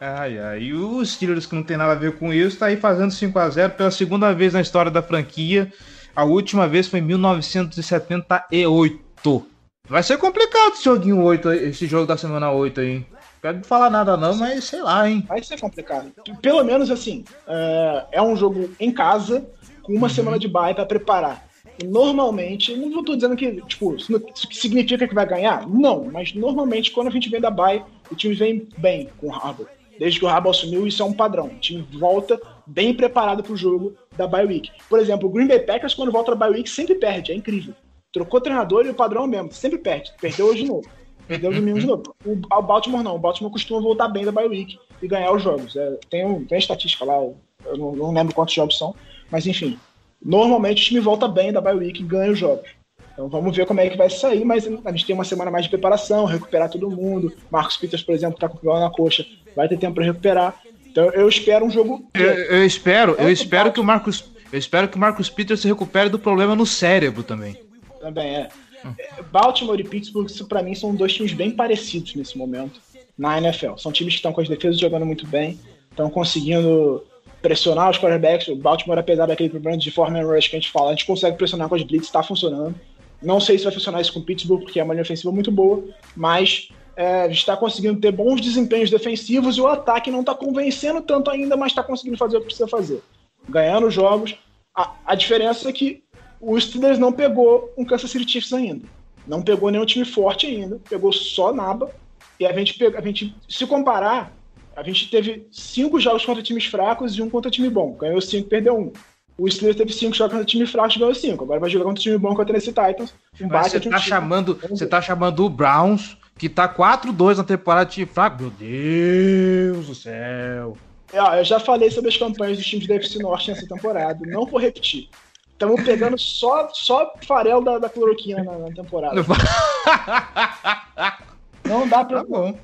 Ai, ai. E os Steelers, que não tem nada a ver com isso, tá aí fazendo 5 a 0 pela segunda vez na história da franquia. A última vez foi em 1978. Vai ser complicado esse joguinho 8, aí, esse jogo da semana 8 aí. Quero falar nada não, mas sei lá, hein. Vai ser complicado. Pelo menos assim, é, é um jogo em casa, com uma semana de bye pra preparar. normalmente, não estou dizendo que, tipo, não- significa que vai ganhar? Não, mas normalmente quando a gente vem da bye, o time vem bem com o Harbaugh. Desde que o Harbaugh assumiu, isso é um padrão. O time volta bem preparado pro jogo da bye week. Por exemplo, o Green Bay Packers, quando volta da bye week, sempre perde, é incrível. Trocou treinador e o padrão é o mesmo, sempre perde. Perdeu hoje de novo. Perdeu domingo de novo. O, o Baltimore não, o Baltimore costuma voltar bem da bye week e ganhar os jogos. É, tem, um, tem estatística lá, eu não, não lembro quantos jogos são, mas enfim. Normalmente o time volta bem da bye week e ganha os jogos. Então vamos ver como é que vai sair, mas a gente tem uma semana mais de preparação, recuperar todo mundo. Marcos Peters, por exemplo, tá com o problema na coxa, vai ter tempo para recuperar. Então eu espero um jogo. Eu, eu espero, eu É, espero que o Marcos, eu espero que o Marcos Peters se recupere do problema no cérebro também. Também é. É, Baltimore e Pittsburgh, pra mim, são dois times bem parecidos nesse momento na NFL. São times que estão com as defesas jogando muito bem, estão conseguindo pressionar os quarterbacks. O Baltimore, apesar daquele problema de forma rush que a gente fala, a gente consegue pressionar com as blitz, está funcionando. Não sei se vai funcionar isso com o Pittsburgh, porque é uma linha ofensiva muito boa, mas é, está conseguindo ter bons desempenhos defensivos e o ataque não está convencendo tanto ainda, mas está conseguindo fazer o que precisa fazer. Ganhando jogos. A, a diferença é que o Steelers não pegou um Kansas City Chiefs ainda. Não pegou nenhum time forte ainda. Pegou só Naba. E a gente, pega, a gente, se comparar, a gente teve cinco jogos contra times fracos e um contra time bom. Ganhou cinco, perdeu um. O Steelers teve cinco jogos contra time fraco e ganhou cinco. Agora vai jogar contra time bom contra o Tennessee Titans. Um Mas você um tá time. chamando, você tá chamando o Browns, que tá 4-2 na temporada de time fraco. Meu Deus do céu. É, ó, eu já falei sobre as campanhas dos times da FC Norte nessa temporada. Não vou repetir. Estamos pegando só, só farelo da, da cloroquina na, na temporada. Não dá pra. Tá bom.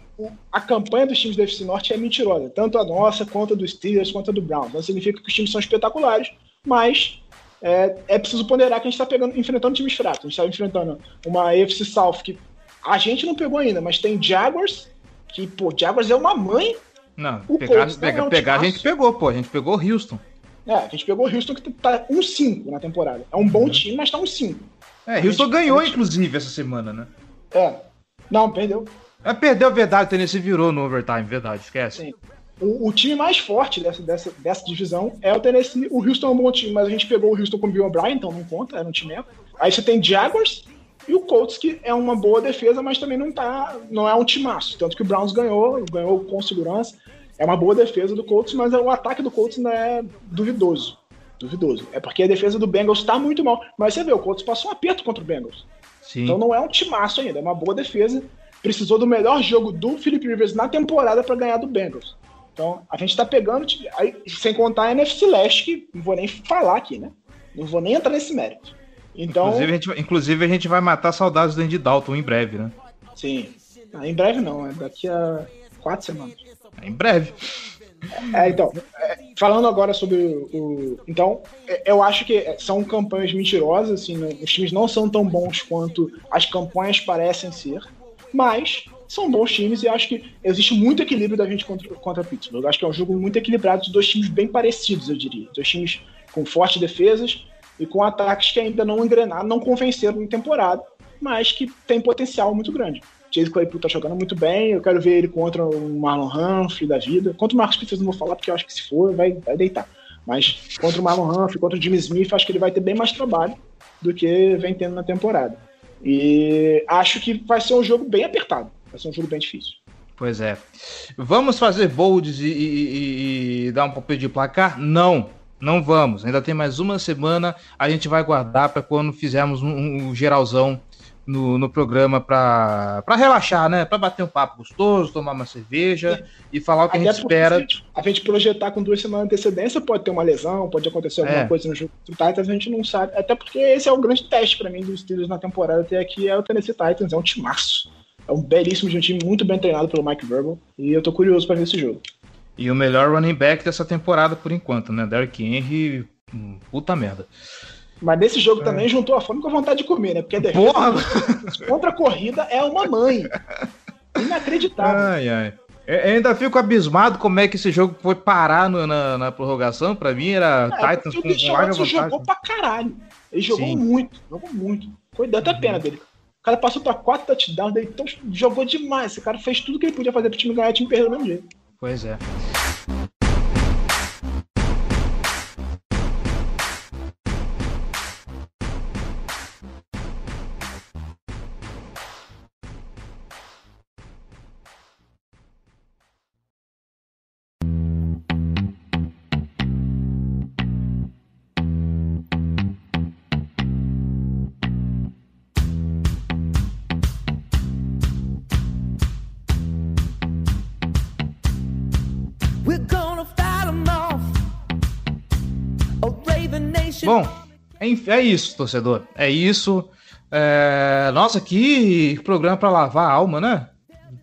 a campanha dos times da FC Norte é mentirosa. Tanto a nossa, quanto a dos Steelers, quanto a do Browns. Não significa que os times são espetaculares, mas é, é preciso ponderar que a gente está enfrentando times fracos. A gente está enfrentando uma AFC South que a gente não pegou ainda, mas tem Jaguars, que, pô, Jaguars é uma mãe. Não, O pegar, Colts não pegar, é um pegar a gente pegou, pô. A gente pegou o Houston. É, a gente pegou o Houston que tá 1-5 na temporada. É um bom time, mas tá 1-5. É, Houston gente- ganhou, gente- inclusive, essa semana, né? É. Não, perdeu. É, perdeu, verdade, o Tennessee virou no overtime, verdade, esquece. Sim. O, o time mais forte dessa, dessa, dessa divisão é o Tennessee. O Houston é um bom time, mas a gente pegou o Houston com o Bill O'Brien, então não conta, era um time. Aí você tem Jaguars e o Colts, que é uma boa defesa, mas também não tá. não é um timaço. Tanto que o Browns ganhou, ganhou com segurança. É uma boa defesa do Colts, mas o ataque do Colts é duvidoso. Duvidoso. É porque a defesa do Bengals tá muito mal. Mas você vê, o Colts passou um aperto contra o Bengals. Sim. Então não é um timaço ainda, é uma boa defesa. Precisou do melhor jogo do Philip Rivers na temporada para ganhar do Bengals. Então a gente tá pegando, aí, sem contar a NFC Leste, que não vou nem falar aqui, né? Não vou nem entrar nesse mérito. Então, Inclusive, a gente, vai- inclusive, a gente vai matar saudades do Andy Dalton em breve, né? sim. Ah, em breve não, é daqui a quatro semanas. Em breve. É, então, é, falando agora sobre o. então, é, eu acho que é, são campanhas mentirosas, assim, não- os times não são tão bons quanto as campanhas parecem ser, mas são bons times e acho que existe muito equilíbrio da gente contra, contra Pittsburgh. Eu acho que é um jogo muito equilibrado de dois times bem parecidos, eu diria. Dois times com fortes defesas e com ataques que ainda não engrenaram, não convenceram em temporada, mas que tem potencial muito grande. Chase Claypool tá jogando muito bem, eu quero ver ele contra o Marlon Humphrey da vida. Contra o Marcos Peters não vou falar, porque eu acho que se for, vai, vai deitar. Mas contra o Marlon Humphrey, contra o Jimmy Smith, acho que ele vai ter bem mais trabalho do que vem tendo na temporada. E acho que vai ser um jogo bem apertado. Vai ser um jogo bem difícil. Pois é. Vamos fazer bolds e, e- e- dar um palpite de placar? Não, não vamos. Ainda tem mais uma semana. A gente vai guardar para quando fizermos um, um geralzão no, no programa para relaxar, né? Para bater um papo gostoso, tomar uma cerveja e falar o que a gente espera. a gente, a gente projetar com duas semanas de antecedência, pode ter uma lesão, pode acontecer alguma É. coisa no jogo do Titans, a gente não sabe. Até porque esse é o grande teste para mim dos Steelers na temporada até aqui, é o Tennessee Titans, é um timaço. É um belíssimo de um time muito bem treinado pelo Mike Verbal. E eu tô curioso para ver esse jogo. E o melhor running back dessa temporada por enquanto, né? Derrick Henry, hum, puta merda. Mas nesse jogo também juntou a fome com a vontade de comer, né? Porque a defesa É. Porra! contra a corrida é uma mãe. Inacreditável. Ai, ai. Eu ainda fico abismado como é que esse jogo foi parar no- na, na prorrogação. Pra mim era É, Titans com, o larga vantagem. jogou pra caralho. Ele jogou Sim. muito, jogou muito. Foi deu até pena dele. O cara passou pra quatro touchdowns, daí então jogou demais. Esse cara fez tudo que ele podia fazer pro time ganhar e o time perdeu do mesmo jeito. Pois é. Bom, é isso, torcedor. É isso. É... Nossa, que programa para lavar a alma, né?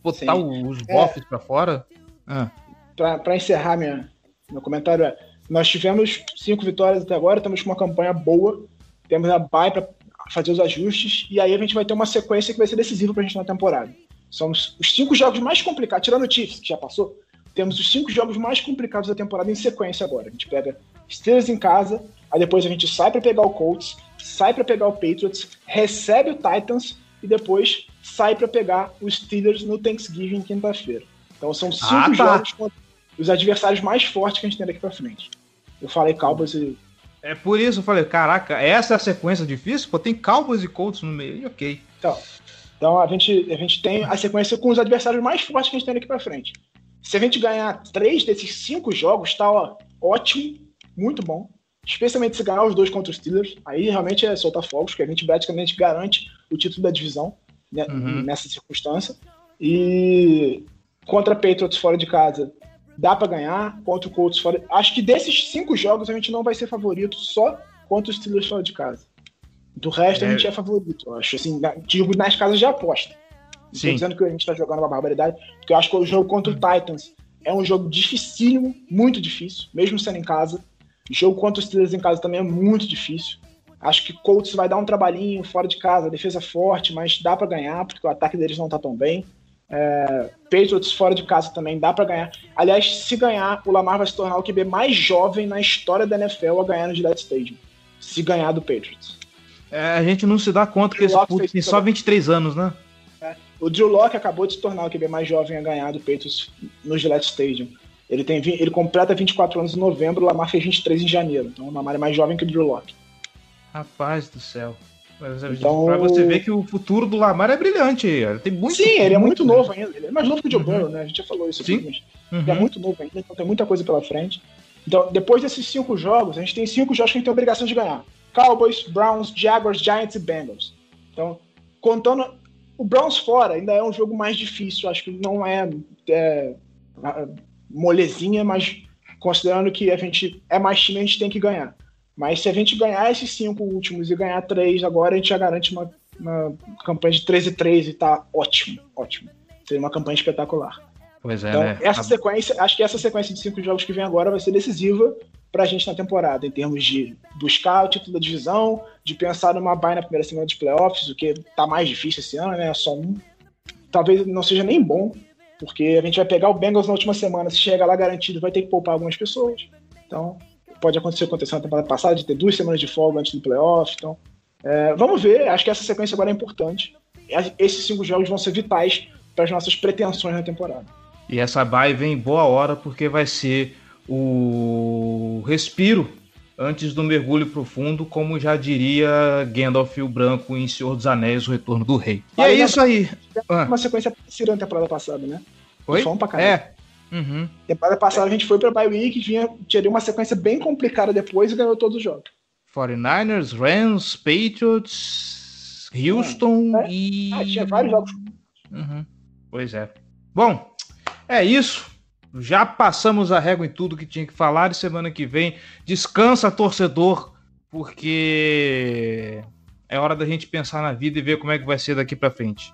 Botar Sim. os bofs é... para fora. Ah. Para encerrar minha, meu comentário, é, nós tivemos cinco vitórias até agora, estamos com uma campanha boa, temos a bye para fazer os ajustes, e aí a gente vai ter uma sequência que vai ser decisiva para a gente na temporada. São os, os cinco jogos mais complicados, tirando o Chiefs, que já passou, temos os cinco jogos mais complicados da temporada em sequência agora. A gente pega Steelers em casa, aí depois a gente sai para pegar o Colts, sai para pegar o Patriots, recebe o Titans e depois sai para pegar os Steelers no Thanksgiving quinta-feira. Então são cinco ah, tá. jogos contra os adversários mais fortes que a gente tem daqui para frente. Eu falei Cowboys e é por isso eu falei, caraca, essa é a sequência difícil? Pô, tem Cowboys e Colts no meio, ok. Então, então a, gente, a gente tem a sequência com os adversários mais fortes que a gente tem daqui pra frente. Se a gente ganhar três desses cinco jogos, tá ó, ótimo, muito bom. Especialmente se ganhar os dois contra os Steelers, aí realmente é soltar fogos, porque a gente praticamente garante o título da divisão né, uhum. nessa circunstância. E contra Patriots fora de casa, dá para ganhar contra o Colts fora. Acho que desses cinco jogos a gente não vai ser favorito só contra os Steelers fora de casa. Do resto é. a gente é favorito, eu acho. Assim, digo nas casas de aposta. Tô dizendo que a gente tá jogando uma barbaridade, porque eu acho que o jogo contra o Titans é um jogo dificílimo, muito difícil, mesmo sendo em casa. Jogo contra os Steelers em casa também é muito difícil. Acho que Colts vai dar um trabalhinho fora de casa, defesa forte, mas dá para ganhar, porque o ataque deles não tá tão bem. É, Patriots fora de casa também dá para ganhar. Aliás, se ganhar, o Lamar vai se tornar o QB mais jovem na história da NFL a ganhar no Gillette Stadium. Se ganhar do Patriots. É, a gente não se dá conta que esse puto tem só 23 anos, né? É, o Drew Locke acabou de se tornar o QB mais jovem a ganhar do Patriots no Gillette Stadium. Ele, tem, ele completa 24 anos em novembro, o Lamar fez 23 em janeiro. Então o Lamar é mais jovem que o Drew Locke. Rapaz do céu. Então, pra você ver que o futuro do Lamar é brilhante. Ele tem muito Sim, ele é muito, muito novo ainda. Ele é mais novo que o Joe uhum. Burrow, né? A gente já falou isso Sim. Aqui, uhum. Ele é muito novo ainda, então tem muita coisa pela frente. Então, depois desses cinco jogos, a gente tem cinco jogos que a gente tem a obrigação de ganhar. Cowboys, Browns, Jaguars, Giants e Bengals. Então, contando o Browns fora, ainda é um jogo mais difícil. Acho que não é, é molezinha, mas considerando que a gente é mais time, a gente tem que ganhar. Mas se a gente ganhar esses cinco últimos e ganhar três agora, a gente já garante uma, uma campanha de 13 e 3 e tá ótimo, ótimo. Seria uma campanha espetacular. Pois é, então, né? essa sequência, acho que essa sequência de cinco jogos que vem agora vai ser decisiva pra gente na temporada, em termos de buscar o título da divisão, de pensar numa bye na primeira semana de playoffs, o que tá mais difícil esse ano, né? É só um. Talvez não seja nem bom, porque a gente vai pegar o Bengals na última semana, se chega lá garantido, vai ter que poupar algumas pessoas. Então, pode acontecer, aconteceu na temporada passada, de ter duas semanas de folga antes do playoff. Então, é, vamos ver. Acho que essa sequência agora é importante. Esses cinco jogos vão ser vitais para as nossas pretensões na temporada. E essa bye vem em boa hora porque vai ser o respiro antes do mergulho profundo, como já diria Gandalf o Branco em Senhor dos Anéis, o Retorno do Rei. E é isso aí. Uma sequência parecida na temporada passada, né? Oi? Foi um pra É, Uhum. Temporada passada a gente foi para bye week, vinha, tinha uma sequência bem complicada depois e ganhou todos os jogos. 49ers, Rams, Patriots, Houston é. e. Ah, tinha vários jogos. Uhum. Pois é. Bom, é isso. Já passamos a régua em tudo que tinha que falar e semana que vem descansa, torcedor, porque é hora da gente pensar na vida e ver como é que vai ser daqui para frente.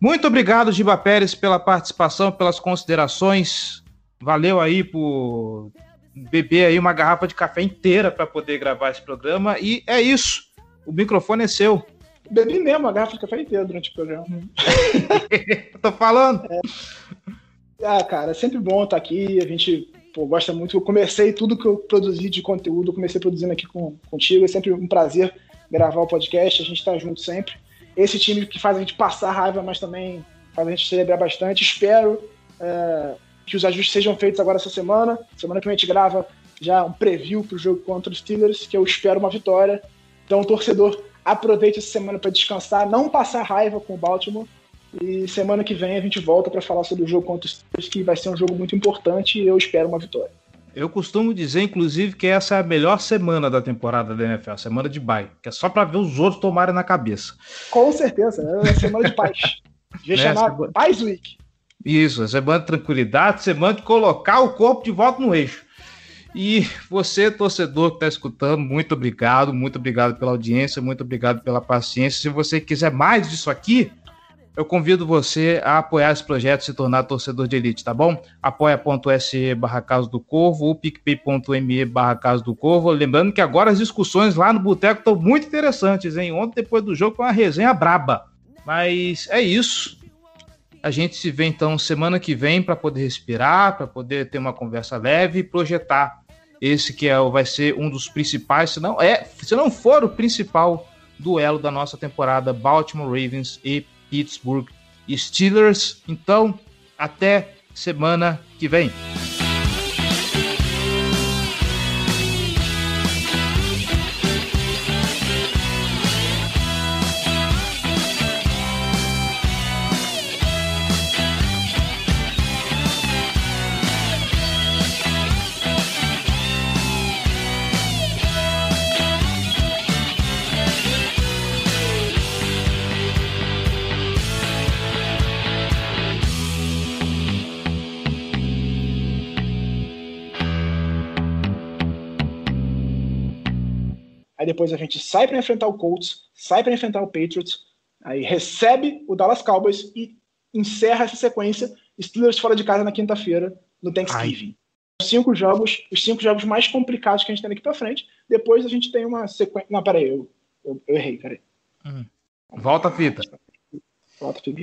Muito obrigado, Giba Pérez, pela participação, pelas considerações. Valeu aí por beber aí uma garrafa de café inteira para poder gravar esse programa. E é isso. O microfone é seu. Bebi mesmo a garrafa de café inteira durante o programa. Tô falando. É. Ah, cara, é sempre bom estar aqui. A gente pô, gosta muito. Eu comecei tudo que eu produzi de conteúdo, comecei produzindo aqui com, contigo. É sempre um prazer gravar o podcast. A gente tá junto sempre esse time que faz a gente passar raiva, mas também faz a gente celebrar bastante. Espero é, que os ajustes sejam feitos agora essa semana. Semana que a gente grava já um preview para o jogo contra os Steelers, que eu espero uma vitória. Então, torcedor, aproveite essa semana para descansar, não passar raiva com o Baltimore. E semana que vem a gente volta para falar sobre o jogo contra os Steelers, que vai ser um jogo muito importante e eu espero uma vitória. Eu costumo dizer, inclusive, que essa é a melhor semana da temporada da NFL, a semana de bye, que é só para ver os outros tomarem na cabeça. Com certeza, é a semana de paz. Devia né? chamar semana... Paz Week. Isso, é semana de tranquilidade, semana de colocar o corpo de volta no eixo. E você, torcedor que está escutando, muito obrigado, muito obrigado pela audiência, muito obrigado pela paciência. Se você quiser mais disso aqui, eu convido você a apoiar esse projeto e se tornar torcedor de elite, tá bom? apoia.se barra Caso do Corvo ou picpay.me barra Caso do Corvo. Lembrando que agora as discussões lá no Boteco estão muito interessantes, hein? Ontem, depois do jogo, foi uma resenha braba. Mas é isso. A gente se vê então semana que vem para poder respirar, para poder ter uma conversa leve e projetar esse que é, vai ser um dos principais, se não, é, se não for o principal duelo da nossa temporada Baltimore Ravens e Pittsburgh Steelers. Então, até semana que vem. Depois a gente sai para enfrentar o Colts, sai para enfrentar o Patriots, aí recebe o Dallas Cowboys e encerra essa sequência Steelers fora de casa na quinta-feira, no Thanksgiving. Os cinco jogos, os cinco jogos mais complicados que a gente tem daqui para frente. Depois a gente tem uma sequência. Não, peraí, eu, eu, eu errei, peraí. Hum. Volta a fita. Volta a fita.